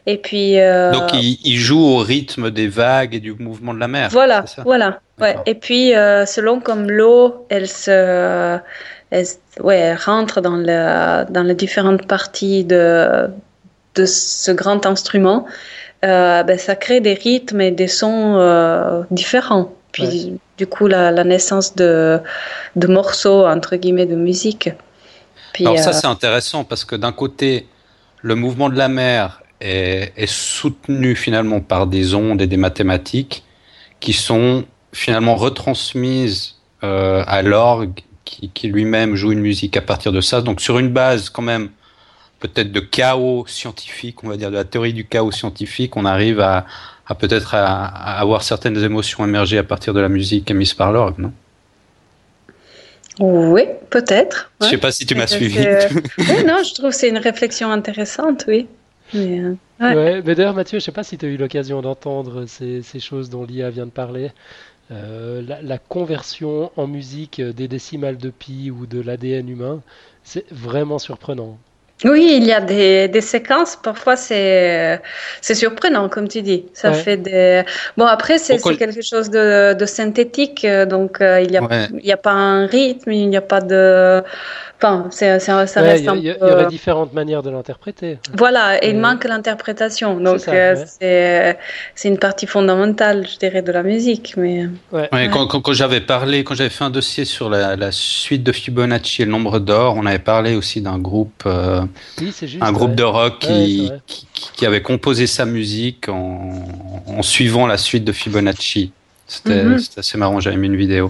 Et puis. Euh, Donc il, joue au rythme des vagues et du mouvement de la mer. Voilà, voilà. Ouais. Et puis euh, selon comme l'eau, elle se, elle, ouais, elle rentre dans, le, dans les différentes parties de, de ce grand instrument, euh, ben, ça crée des rythmes et des sons euh, différents. Puis du coup, la, naissance de, de, morceaux, entre guillemets, de musique. Puis, Alors ça, euh, c'est intéressant parce que d'un côté, le mouvement de la mer est, soutenu finalement par des ondes et des mathématiques qui sont finalement retransmises à l'orgue qui, qui lui-même joue une musique à partir de ça. Donc sur une base quand même peut-être de chaos scientifique, on va dire de la théorie du chaos scientifique, on arrive à, peut-être à, avoir certaines émotions émerger à partir de la musique émise par l'orgue, non? Oui, peut-être. Je Je sais pas si tu m'as suivi. oui, non, je trouve que c'est une réflexion intéressante, oui. Mais, euh, ouais. mais d'ailleurs, Mathieu, je ne sais pas si tu as eu l'occasion d'entendre ces, choses dont l'IA vient de parler. Euh, la, la, conversion en musique des décimales de pi ou de l'ADN humain, c'est vraiment surprenant. Oui, il y a des, des séquences, parfois c'est c'est surprenant, comme tu dis. Ça fait des... Bon, après, c'est quelque chose de, de synthétique, donc il n'y a, il a pas un rythme, il n'y a pas de... Enfin, c'est, ça reste un Il y, aurait différentes manières de l'interpréter. Voilà, et il manque l'interprétation. Donc, c'est, c'est, une partie fondamentale, je dirais, de la musique. Mais... Quand, quand, j'avais parlé, quand j'avais fait un dossier sur la, la, suite de Fibonacci et le nombre d'or, on avait parlé aussi d'un groupe, euh, un groupe de rock qui, qui, avait composé sa musique en, en, suivant la suite de Fibonacci. C'était, mhm. c'était assez marrant, j'avais mis une vidéo.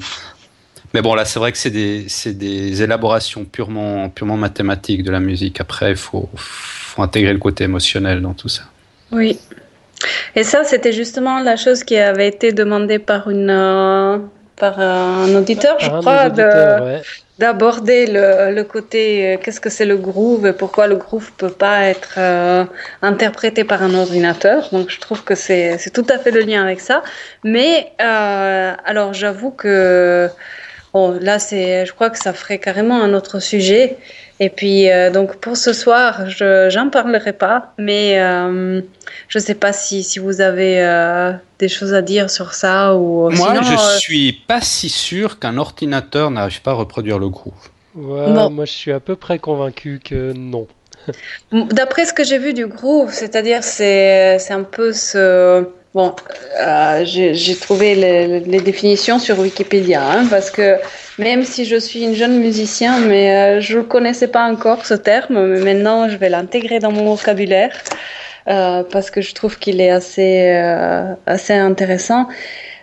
Mais bon, là, c'est vrai que c'est des, des, élaborations purement, purement mathématiques de la musique. Après, il faut, faut, intégrer le côté émotionnel dans tout ça. Oui. Et ça, c'était justement la chose qui avait été demandée par, une, euh, par un auditeur, je crois, d'aborder le, le, côté euh, qu'est-ce que c'est le groove et pourquoi le groove peut pas être euh, interprété par un ordinateur. Donc, je trouve que c'est tout à fait le lien avec ça. Mais, alors, j'avoue que Bon, là, c'est, je crois que ça ferait carrément un autre sujet. Et puis, euh, donc, pour ce soir, je n'en parlerai pas, mais euh, je ne sais pas si, si vous avez euh, des choses à dire sur ça. Ou, Moi, je ne suis pas si sûr qu'un ordinateur n'arrive pas à reproduire le groove. Moi, je suis à peu près convaincu que non. D'après ce que j'ai vu du groove, c'est-à-dire, c'est, c'est un peu ce Bon, euh, j'ai trouvé les, les, définitions sur Wikipédia, hein, parce que même si je suis une jeune musicien, mais euh, je ne connaissais pas encore ce terme, mais maintenant je vais l'intégrer dans mon vocabulaire, euh, parce que je trouve qu'il est assez, euh, assez intéressant.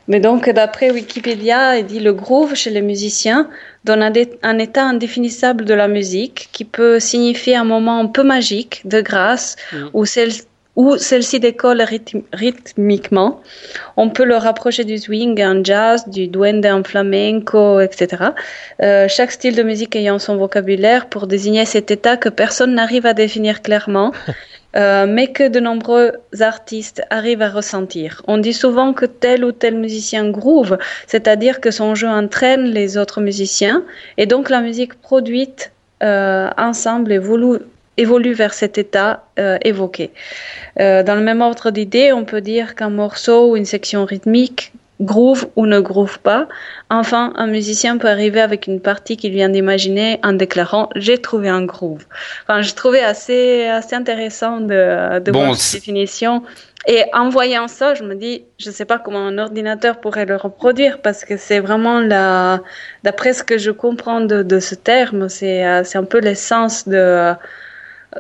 Mais donc, d'après Wikipédia, il dit le groove chez les musiciens donne un, un, état indéfinissable de la musique qui peut signifier un moment un peu magique de grâce mm. où celle où celle-ci décolle rythmiquement. On peut le rapprocher du swing en jazz, du duende en flamenco, etc. Euh, chaque style de musique ayant son vocabulaire pour désigner cet état que personne n'arrive à définir clairement, euh, mais que de nombreux artistes arrivent à ressentir. On dit souvent que tel ou tel musicien groove, c'est-à-dire que son jeu entraîne les autres musiciens, et donc la musique produite euh, ensemble évolue évolue vers cet état euh, évoqué. Euh, dans le même ordre d'idée, on peut dire qu'un morceau ou une section rythmique groove ou ne groove pas. Enfin, un musicien peut arriver avec une partie qu'il vient d'imaginer en déclarant j'ai trouvé un groove. Enfin, j'ai trouvé assez assez intéressant de, de voir cette définition. Et en voyant ça, je me dis, je ne sais pas comment un ordinateur pourrait le reproduire parce que c'est vraiment la, d'après ce que je comprends de, de ce terme, c'est, euh, c'est un peu l'essence de,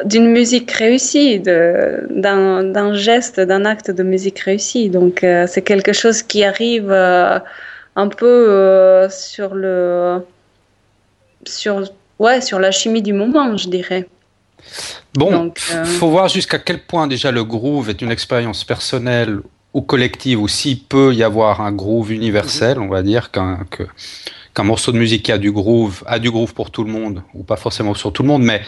d'une musique réussie, d'un geste, d'un acte de musique réussie. Donc euh, c'est quelque chose qui arrive euh, un peu euh, sur le sur ouais sur la chimie du moment, je dirais. Bon, il faut voir jusqu'à quel point déjà le groove est une expérience personnelle ou collective, ou s'il peut y avoir un groove universel, on va dire qu'un qu'un morceau de musique qui a du groove a du groove pour tout le monde, ou pas forcément sur tout le monde, mais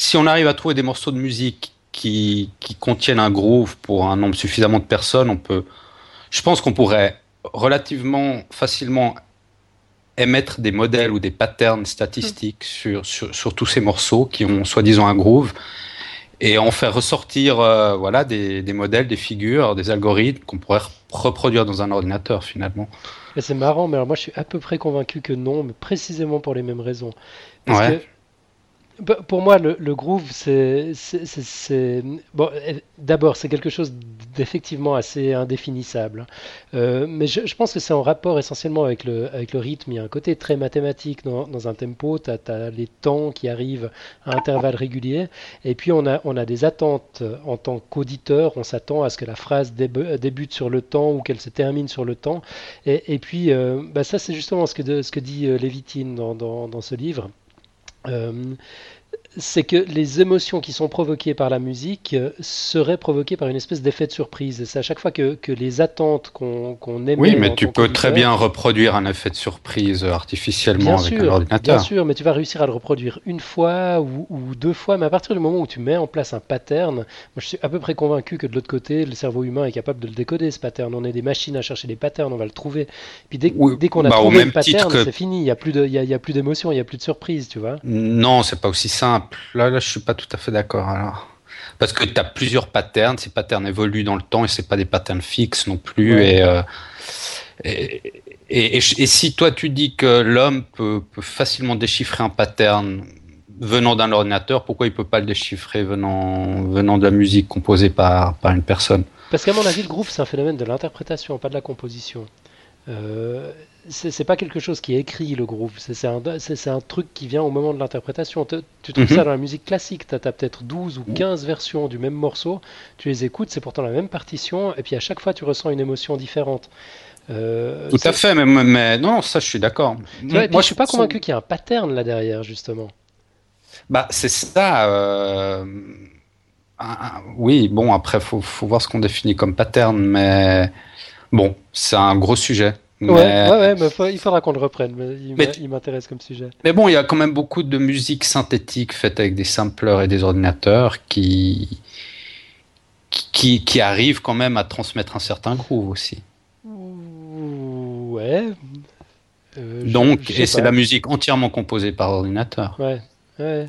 si on arrive à trouver des morceaux de musique qui, contiennent un groove pour un nombre suffisamment de personnes, on peut, je pense qu'on pourrait relativement facilement émettre des modèles ou des patterns statistiques sur, sur, tous ces morceaux qui ont soi-disant un groove et en faire ressortir euh, voilà, des, des, modèles, des figures, des algorithmes qu'on pourrait reproduire dans un ordinateur finalement. C'est marrant, mais alors moi je suis à peu près convaincu que non, mais précisément pour les mêmes raisons. Parce que bah, pour moi, le, groove, c'est. Bon, eh, d'abord, c'est quelque chose d'effectivement assez indéfinissable. Euh, mais je, pense que c'est en rapport essentiellement avec le, avec le rythme. Il y a un côté très mathématique dans, dans un tempo. Tu as, les temps qui arrivent à intervalles réguliers. Et puis, on a, on a des attentes en tant qu'auditeur. On s'attend à ce que la phrase débute sur le temps ou qu'elle se termine sur le temps. Et, puis, euh, bah, ça, c'est justement ce que, ce que dit euh, Lévitine dans, dans, dans ce livre. Euh, c'est que les émotions qui sont provoquées par la musique euh, seraient provoquées par une espèce d'effet de surprise. C'est à chaque fois que, que les attentes qu'on qu émet. Oui, mais tu peux très bien reproduire un effet de surprise artificiellement avec un ordinateur. Bien sûr, mais tu vas réussir à le reproduire une fois ou, ou, deux fois. Mais à partir du moment où tu mets en place un pattern, moi je suis à peu près convaincu que de l'autre côté, le cerveau humain est capable de le décoder ce pattern. On est des machines à chercher des patterns, on va le trouver. Puis dès, dès qu'on a bah, trouvé le pattern, c'est fini. Il n'y a plus d'émotion, il n'y a plus de surprise, tu vois. Non, c'est pas aussi simple simple. Là, là, je suis pas tout à fait d'accord. Alors, parce que tu as plusieurs patterns, ces patterns évoluent dans le temps et c'est pas des patterns fixes non plus. Euh, et, et, et, si toi tu dis que l'homme peut, peut, facilement déchiffrer un pattern venant d'un ordinateur, pourquoi il peut pas le déchiffrer venant, venant de la musique composée par, par une personne? Parce qu'à mon avis, le groove, c'est un phénomène de l'interprétation, pas de la composition. Euh, c'est pas quelque chose qui est écrit le groove, c'est un, un, truc qui vient au moment de l'interprétation. Tu trouves ça mhm. dans la musique classique, tu as, peut-être 12 ou 15 versions du même morceau, tu les écoutes, c'est pourtant la même partition, et puis à chaque fois tu ressens une émotion différente. Euh, Tout à fait, mais, mais, non, ça je suis d'accord. Moi je suis pas convaincu qu'il y a un pattern là derrière, justement. Bah, c'est ça. Euh, oui, bon, après, faut, faut voir ce qu'on définit comme pattern, mais bon, c'est un gros sujet. Ouais, ouais, mais il faudra qu'on le reprenne. Mais il m'intéresse comme sujet. Mais bon, il y a quand même beaucoup de musique synthétique faite avec des samplers et des ordinateurs qui, qui, qui arrivent quand même à transmettre un certain groove aussi. Ouais. Euh, Donc, et c'est la musique entièrement composée par ordinateur. Ouais.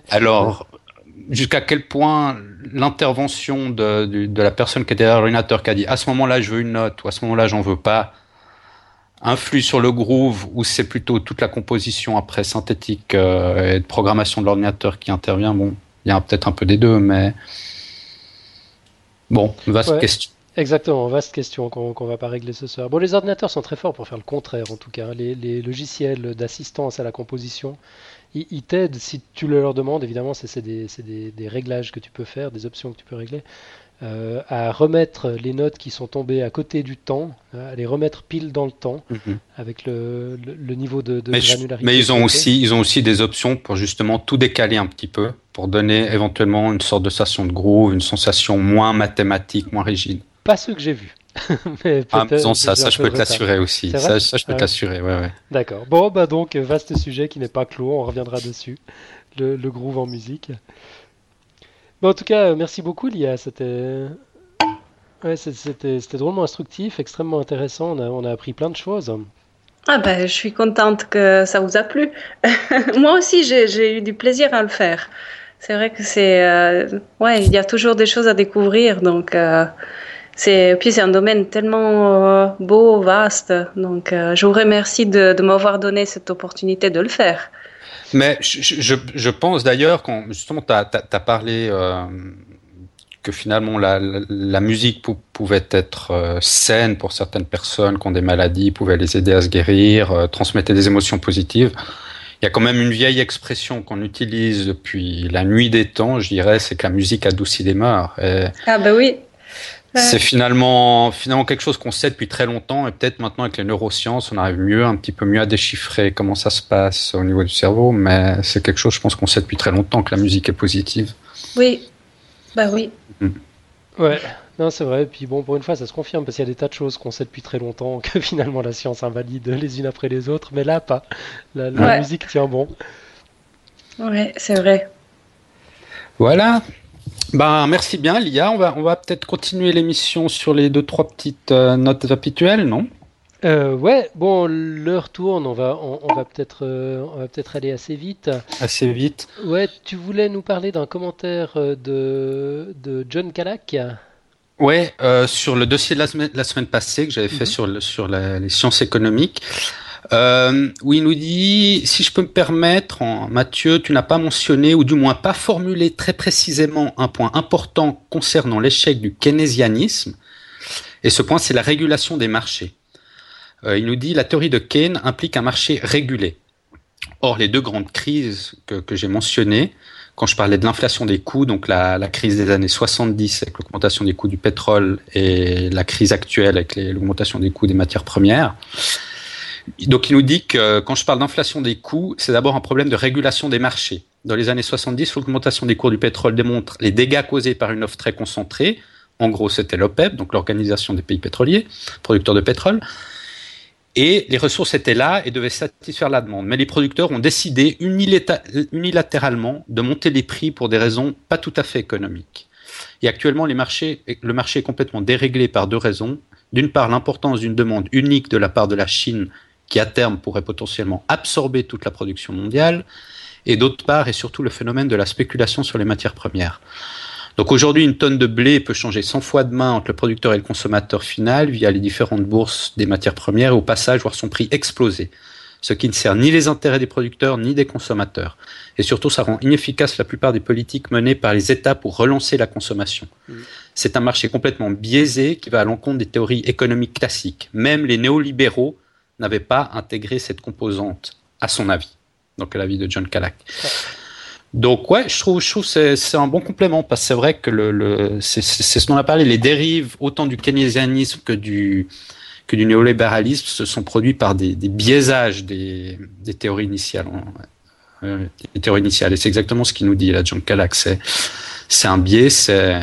Alors, jusqu'à quel point l'intervention de, de, la personne qui était derrière l'ordinateur, qui a dit à ce moment-là je veux une note ou à ce moment-là j'en veux pas, influe sur le groove ou c'est plutôt toute la composition après synthétique euh, et de programmation de l'ordinateur qui intervient? Bon, il y a peut-être un peu des deux, mais bon, vaste question. Exactement, vaste question qu'on ne va pas régler ce soir. Bon, les ordinateurs sont très forts pour faire le contraire, en tout cas. Les, les logiciels d'assistance à la composition, ils, t'aident si tu le leur demandes. Évidemment, c'est des, des, des, réglages que tu peux faire, des options que tu peux régler. Euh, à remettre les notes qui sont tombées à côté du temps, à les remettre pile dans le temps, mhm. avec le, le, niveau de, de mais granularité. mais ils ont, aussi, ils ont aussi des options pour justement tout décaler un petit peu, pour donner éventuellement une sorte de sensation de groove, une sensation moins mathématique, moins rigide. Pas ceux que j'ai vus. ah, ça, ça je peux te l'assurer aussi. Ça, ça, je peux t'assurer, ouais, ouais. D'accord. Bon, bah donc, vaste sujet qui n'est pas clos, on reviendra dessus. Le, le groove en musique. En tout cas, merci beaucoup, Lia. C'était. Ouais, c'était drôlement instructif, extrêmement intéressant. On a, on a appris plein de choses. Ah ben, je suis contente que ça vous a plu. Moi aussi, j'ai eu du plaisir à le faire. C'est vrai que c'est, euh, ouais, il y a toujours des choses à découvrir, donc euh, c'est puis c'est un domaine tellement euh, beau, vaste. Donc euh, je vous remercie de m'avoir donné cette opportunité de le faire. Mais je, je, pense d'ailleurs, quand justement tu as, parlé euh, que finalement la, la, musique pouvait être euh, saine pour certaines personnes qui ont des maladies, pouvait les aider à se guérir, euh, transmettre des émotions positives. Il y a quand même une vieille expression qu'on utilise depuis la nuit des temps, je dirais, c'est que la musique adoucit les mœurs. ah ben oui. C'est finalement, finalement quelque chose qu'on sait depuis très longtemps et peut-être maintenant avec les neurosciences, on arrive mieux, un petit peu mieux à déchiffrer comment ça se passe au niveau du cerveau, mais c'est quelque chose, je pense qu'on sait depuis très longtemps que la musique est positive. Oui, bah oui. Mm. Ouais, non, c'est vrai. Et puis bon, pour une fois, ça se confirme parce qu'il y a des tas de choses qu'on sait depuis très longtemps que finalement la science invalide les unes après les autres, mais là, pas. La, musique tient bon. Ouais, c'est vrai. Voilà. Ben, merci bien, Lia. On va, on va peut-être continuer l'émission sur les deux, trois petites euh, notes habituelles, non? Euh, Ouais, bon, l'heure tourne, on va, on, va peut-être euh, peut aller assez vite. Assez vite. Ouais, tu voulais nous parler d'un commentaire de, de John Calac Ouais, sur le dossier de la semaine, la semaine passée que j'avais fait mhm. sur, le, sur les sciences économiques. Euh, où il nous dit, si je peux me permettre, Mathieu, tu n'as pas mentionné, ou du moins pas formulé très précisément un point important concernant l'échec du keynésianisme, et ce point, c'est la régulation des marchés. Euh, il nous dit, la théorie de Keynes implique un marché régulé. Or, les deux grandes crises que, j'ai mentionnées, quand je parlais de l'inflation des coûts, donc la, crise des années 70 avec l'augmentation des coûts du pétrole et la crise actuelle avec l'augmentation des coûts des matières premières, donc il nous dit que quand je parle d'inflation des coûts, c'est d'abord un problème de régulation des marchés. Dans les années 70, l'augmentation des cours du pétrole démontre les dégâts causés par une offre très concentrée. En gros, c'était l'OPEP, donc l'Organisation des pays pétroliers, producteurs de pétrole. Et les ressources étaient là et devaient satisfaire la demande. Mais les producteurs ont décidé unilatéralement de monter les prix pour des raisons pas tout à fait économiques. Et actuellement, le marché est complètement déréglé par deux raisons. D'une part, l'importance d'une demande unique de la part de la Chine qui à terme pourrait potentiellement absorber toute la production mondiale, et d'autre part, et surtout le phénomène de la spéculation sur les matières premières. Donc aujourd'hui, une tonne de blé peut changer 100 fois de main entre le producteur et le consommateur final via les différentes bourses des matières premières et au passage voir son prix exploser ce qui ne sert ni les intérêts des producteurs ni des consommateurs. Et surtout, ça rend inefficace la plupart des politiques menées par les États pour relancer la consommation. Mm. C'est un marché complètement biaisé qui va à l'encontre des théories économiques classiques. Même les néolibéraux n'avaient pas intégré cette composante, à son avis. Donc à l'avis de John Calac. Donc ouais, je trouve, je trouve c'est, un bon complément parce que c'est vrai que le, le c'est, ce dont on a parlé, les dérives autant du keynésianisme que du que du néolibéralisme se sont produits par des, biaisages des, théories initiales. Euh, théories initiales. Et c'est exactement ce qu'il nous dit là, John Calac. C'est un biais, c'est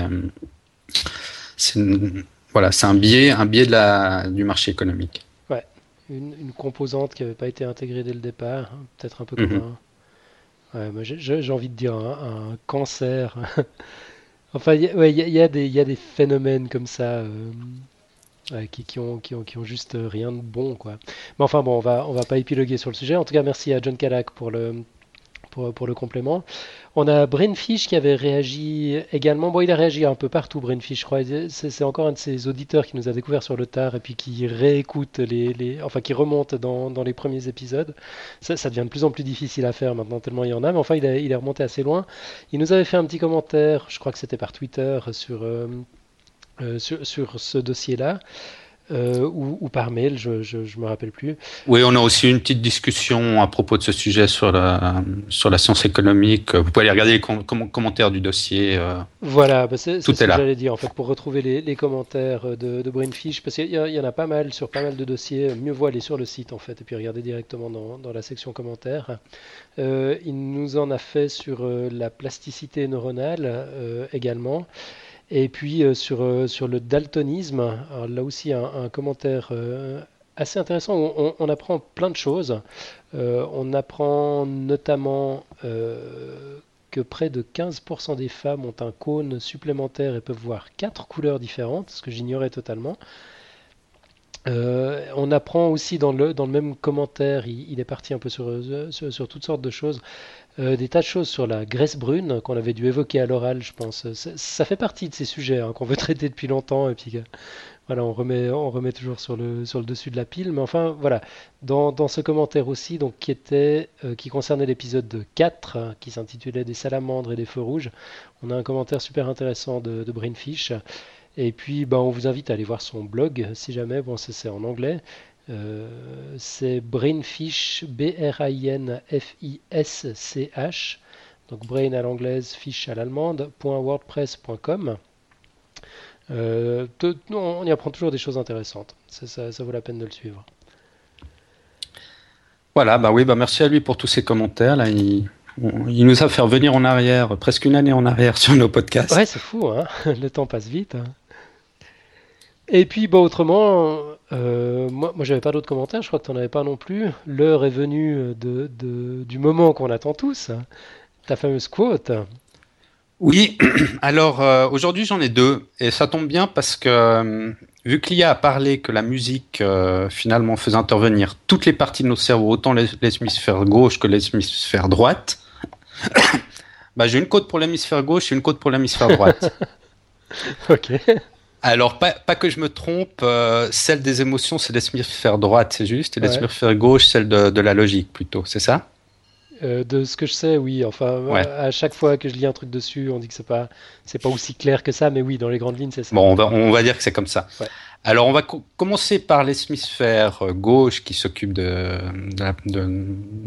voilà, c'est un biais, un biais de la, du marché économique. Une, composante qui n'avait pas été intégrée dès le départ, hein, peut-être un peu comme mhm. un, j'ai envie de dire un, cancer. enfin, il y, y, a des phénomènes comme ça. Euh, qui, qui, ont, qui, ont, qui, ont, juste rien de bon. Quoi. Mais enfin bon, on va, on va pas épiloguer sur le sujet. En tout cas, merci à John Calac pour le, pour, pour, le complément. On a Brainfish qui avait réagi également. Bon, il a réagi un peu partout, Brainfish, je crois. C'est encore un de ses auditeurs qui nous a découvert sur le tard et puis qui réécoute les. enfin, qui remonte dans, dans les premiers épisodes. Ça, devient de plus en plus difficile à faire maintenant, tellement il y en a. Mais enfin, il, il est remonté assez loin. Il nous avait fait un petit commentaire, je crois que c'était par Twitter, sur. Euh, euh, sur, sur, ce dossier-là. Euh, ou, ou, par mail, je ne me rappelle plus. Oui, on a aussi une petite discussion à propos de ce sujet sur la, sur la science économique. Vous pouvez aller regarder les commentaires du dossier. Euh, voilà, bah c'est ce que j'allais dire. En fait, pour retrouver les, les commentaires de, de, Brainfish, parce qu'il y, y, en a pas mal sur pas mal de dossiers, mieux vaut aller sur le site en fait, et puis regarder directement dans, dans la section commentaires. Euh, il nous en a fait sur la plasticité neuronale également. Et puis euh, sur, euh, sur le daltonisme, là aussi un, commentaire euh, assez intéressant, on, on, apprend plein de choses. on apprend notamment que près de 15% des femmes ont un cône supplémentaire et peuvent voir quatre couleurs différentes, ce que j'ignorais totalement. on apprend aussi dans le, dans le même commentaire, il, est parti un peu sur, sur, toutes sortes de choses, euh, des tas de choses sur la graisse brune qu'on avait dû évoquer à l'oral, je pense. Ça, fait partie de ces sujets hein, qu'on veut traiter depuis longtemps et puis voilà, on remet, on remet toujours sur le, dessus de la pile. Mais enfin, voilà, dans, ce commentaire aussi, donc, qui, était, euh, qui concernait l'épisode 4, hein, qui s'intitulait Des salamandres et des feux rouges, on a un commentaire super intéressant de, de Brainfish. Et puis, ben, on vous invite à aller voir son blog, si jamais, bon, c'est en anglais, euh, c'est Brainfish, B-R-A-I-N-F-I-S-C-H, donc brain à l'anglaise, fish à l'allemande, .wordpress.com. Euh, on y apprend toujours des choses intéressantes. Ça, vaut la peine de le suivre. Voilà, bah oui, bah merci à lui pour tous ses commentaires. Là, il, nous a fait revenir en arrière, presque une année en arrière sur nos podcasts. Ouais, c'est fou, hein le temps passe vite. Hein. Et puis, bah, autrement, euh, moi, moi j'avais pas d'autres commentaires, je crois que tu n'en avais pas non plus. L'heure est venue de, du moment qu'on attend tous, ta fameuse quote. Oui, alors euh, aujourd'hui j'en ai deux, et ça tombe bien parce que euh, vu que l'IA a parlé que la musique finalement faisait intervenir toutes les parties de nos cerveaux, autant l'hémisphère gauche que l'hémisphère droite, bah, j'ai une côte pour l'hémisphère gauche et une côte pour l'hémisphère droite. ok. Alors, pas, que je me trompe, euh, celle des émotions, c'est l'hémisphère droite, c'est juste, et l'hémisphère gauche, celle de, la logique plutôt, c'est ça? Euh, de ce que je sais, oui. Enfin, à chaque fois que je lis un truc dessus, on dit que c'est pas, c'est pas aussi clair que ça, mais oui, dans les grandes lignes, c'est ça. Bon, on va, dire que c'est comme ça. Alors, on va commencer par l'hémisphère euh, gauche qui s'occupe de, de,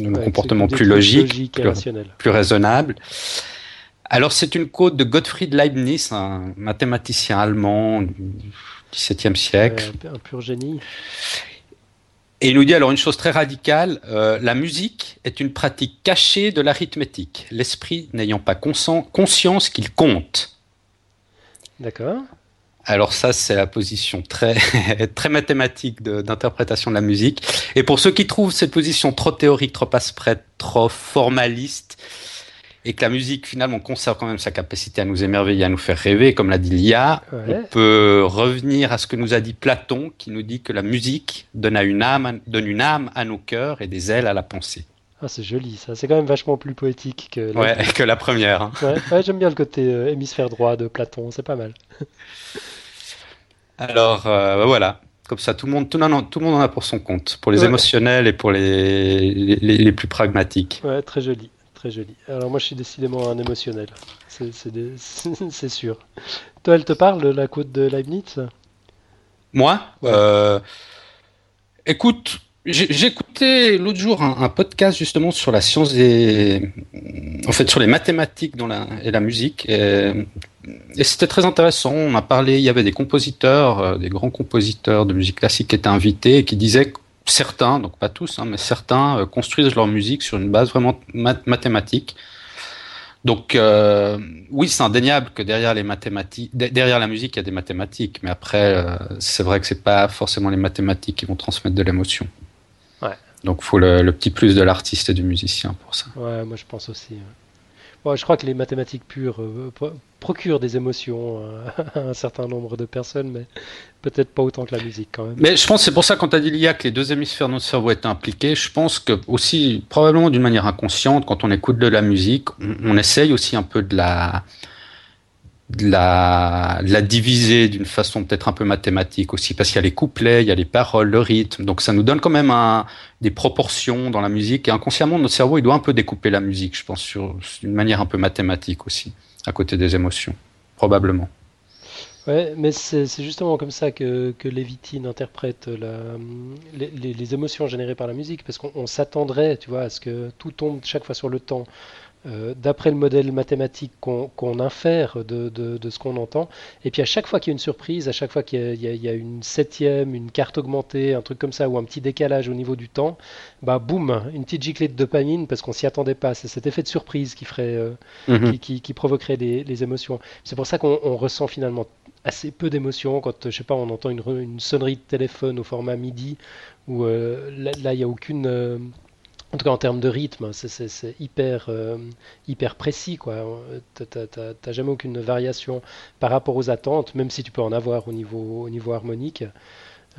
nos comportements plus logiques, plus, raisonnables. Alors, c'est une quote de Gottfried Leibniz, un mathématicien allemand du XVIIe siècle. un pur génie. Et il nous dit alors une chose très radicale, euh, la musique est une pratique cachée de l'arithmétique, l'esprit n'ayant pas conscience qu'il compte. D'accord. Alors ça, c'est la position très, très mathématique d'interprétation de, la musique. Et pour ceux qui trouvent cette position trop théorique, trop aspect, trop formaliste, et que la musique finalement conserve quand même sa capacité à nous émerveiller, à nous faire rêver, comme l'a dit Lia, on peut revenir à ce que nous a dit Platon, qui nous dit que la musique donne, une, âme, donne une âme à nos cœurs et des ailes à la pensée. Ah, c'est joli ça, c'est quand même vachement plus poétique que la, que la première. Hein. Ouais, j'aime bien le côté euh, hémisphère droit de Platon, c'est pas mal. Alors euh, bah voilà, comme ça tout le, monde, tout, non, tout le monde en a pour son compte, pour les émotionnels et pour les, les, les plus pragmatiques. Ouais, très joli. Très joli. Alors moi je suis décidément un émotionnel, c'est sûr. Toi elle te parle de la côte de Leibniz? Moi? Euh, Écoute, j'ai écouté l'autre jour un, podcast justement sur la science des, en fait sur les mathématiques dans la, et la musique. Et, c'était très intéressant. On a parlé, il y avait des compositeurs, euh, des grands compositeurs de musique classique qui étaient invités et qui disaient certains, donc pas tous, hein, mais certains euh, construisent leur musique sur une base vraiment mathématique. Donc euh, oui, c'est indéniable que derrière les mathématiques, derrière la musique, il y a des mathématiques, mais après, euh, c'est vrai que c'est pas forcément les mathématiques qui vont transmettre de l'émotion. Ouais. Donc il faut le, le, petit plus de l'artiste et du musicien pour ça. Ouais, moi je pense aussi je crois que les mathématiques pures euh, procurent des émotions à un certain nombre de personnes, mais peut-être pas autant que la musique quand même. Mais je pense que c'est pour ça quand tu as dit l'IA que les deux hémisphères de notre cerveau étaient impliqués, je pense que aussi, probablement d'une manière inconsciente, quand on écoute de la musique, on essaye aussi un peu de la la, la diviser d'une façon peut-être un peu mathématique aussi, parce qu'il y a les couplets, il y a les paroles, le rythme, donc ça nous donne quand même des proportions dans la musique, et inconsciemment, notre cerveau, il doit un peu découper la musique, je pense, sur une manière un peu mathématique aussi, à côté des émotions, probablement. Ouais, mais c'est justement comme ça que, que interprète les, les, émotions générées par la musique, parce qu'on s'attendrait, tu vois, à ce que tout tombe chaque fois sur le temps. Euh, d'après le modèle mathématique qu'on infère de, de, ce qu'on entend. Et puis à chaque fois qu'il y a une surprise, à chaque fois qu'il y, y, a une septième, une carte augmentée, un truc comme ça, ou un petit décalage au niveau du temps, bah boum, une petite giclée de dopamine parce qu'on s'y attendait pas. C'est cet effet de surprise qui ferait, euh, mhm. qui, qui, provoquerait les, les émotions. C'est pour ça qu'on ressent finalement assez peu d'émotions quand, je sais pas, on entend une, une, sonnerie de téléphone au format MIDI, où euh, là, il n'y a aucune en tout cas en termes de rythme, c'est hyper, euh, hyper précis. Tu n'as jamais aucune variation par rapport aux attentes, même si tu peux en avoir au niveau, au niveau harmonique.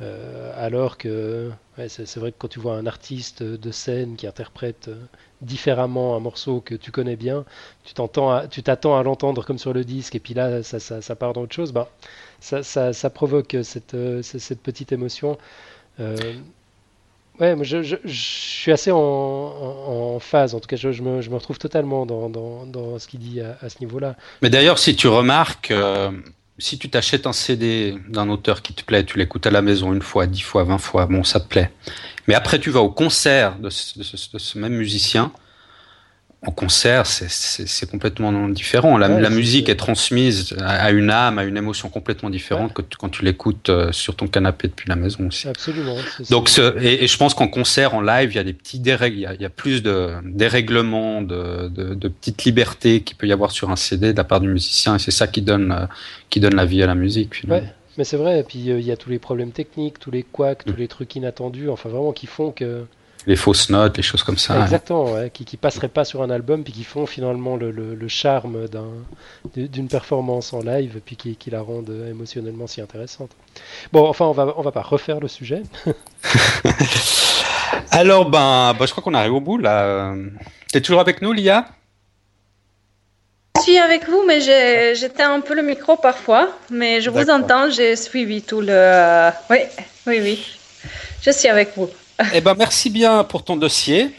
Euh, alors que c'est vrai que quand tu vois un artiste de scène qui interprète euh, différemment un morceau que tu connais bien, tu t'attends à l'entendre comme sur le disque, et puis là ça, part dans autre chose, bah, ça, ça, provoque cette, cette petite émotion. Ouais, moi je, je, je, suis assez en, en, phase, en tout cas je, je me, me, retrouve totalement dans, dans, dans ce qu'il dit à, à ce niveau-là. Mais d'ailleurs, si tu remarques, euh, si tu t'achètes un CD d'un auteur qui te plaît, tu l'écoutes à la maison une fois, dix fois, vingt fois, bon, ça te plaît. Mais après, tu vas au concert de ce, de ce, de ce même musicien, en concert, c'est complètement différent. La, la musique est transmise à une âme, à une émotion complètement différente que quand tu l'écoutes euh, sur ton canapé depuis la maison aussi. Absolument. Donc, et, et, je pense qu'en concert, en live, il y a des petits dérègles, il, y a, plus de dérèglements, de, de, de, petites libertés qu'il peut y avoir sur un CD de la part du musicien, et c'est ça qui donne, euh, qui donne la vie à la musique. Finalement. Ouais, mais c'est vrai. Et puis euh, il y a tous les problèmes techniques, tous les couacs, tous mm. les trucs inattendus, enfin vraiment qui font que les fausses notes, les choses comme ça. Exactement, qui, qui passeraient pas sur un album, puis qui font finalement le, le, charme d'une performance en live, puis qui, qui, la rendent émotionnellement si intéressante. Bon, enfin, on va, on va pas refaire le sujet. Alors, ben, ben, je crois qu'on arrive au bout là. es toujours avec nous, Lia? Je suis avec vous, mais j'étais un peu le micro parfois, mais je vous entends, j'ai suivi tout le. Oui, oui, oui. Je suis avec vous. Eh ben, merci bien pour ton dossier.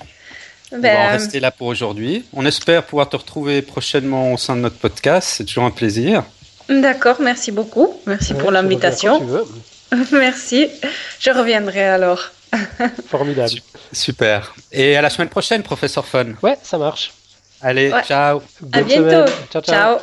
On va en ben, rester là pour aujourd'hui. On espère pouvoir te retrouver prochainement au sein de notre podcast. C'est toujours un plaisir. D'accord, merci beaucoup. Merci pour l'invitation. merci. Je reviendrai alors. Formidable. Super. Et à la semaine prochaine, professeur Fun. Ouais, ça marche. Allez, ciao. à bientôt. ciao. ciao.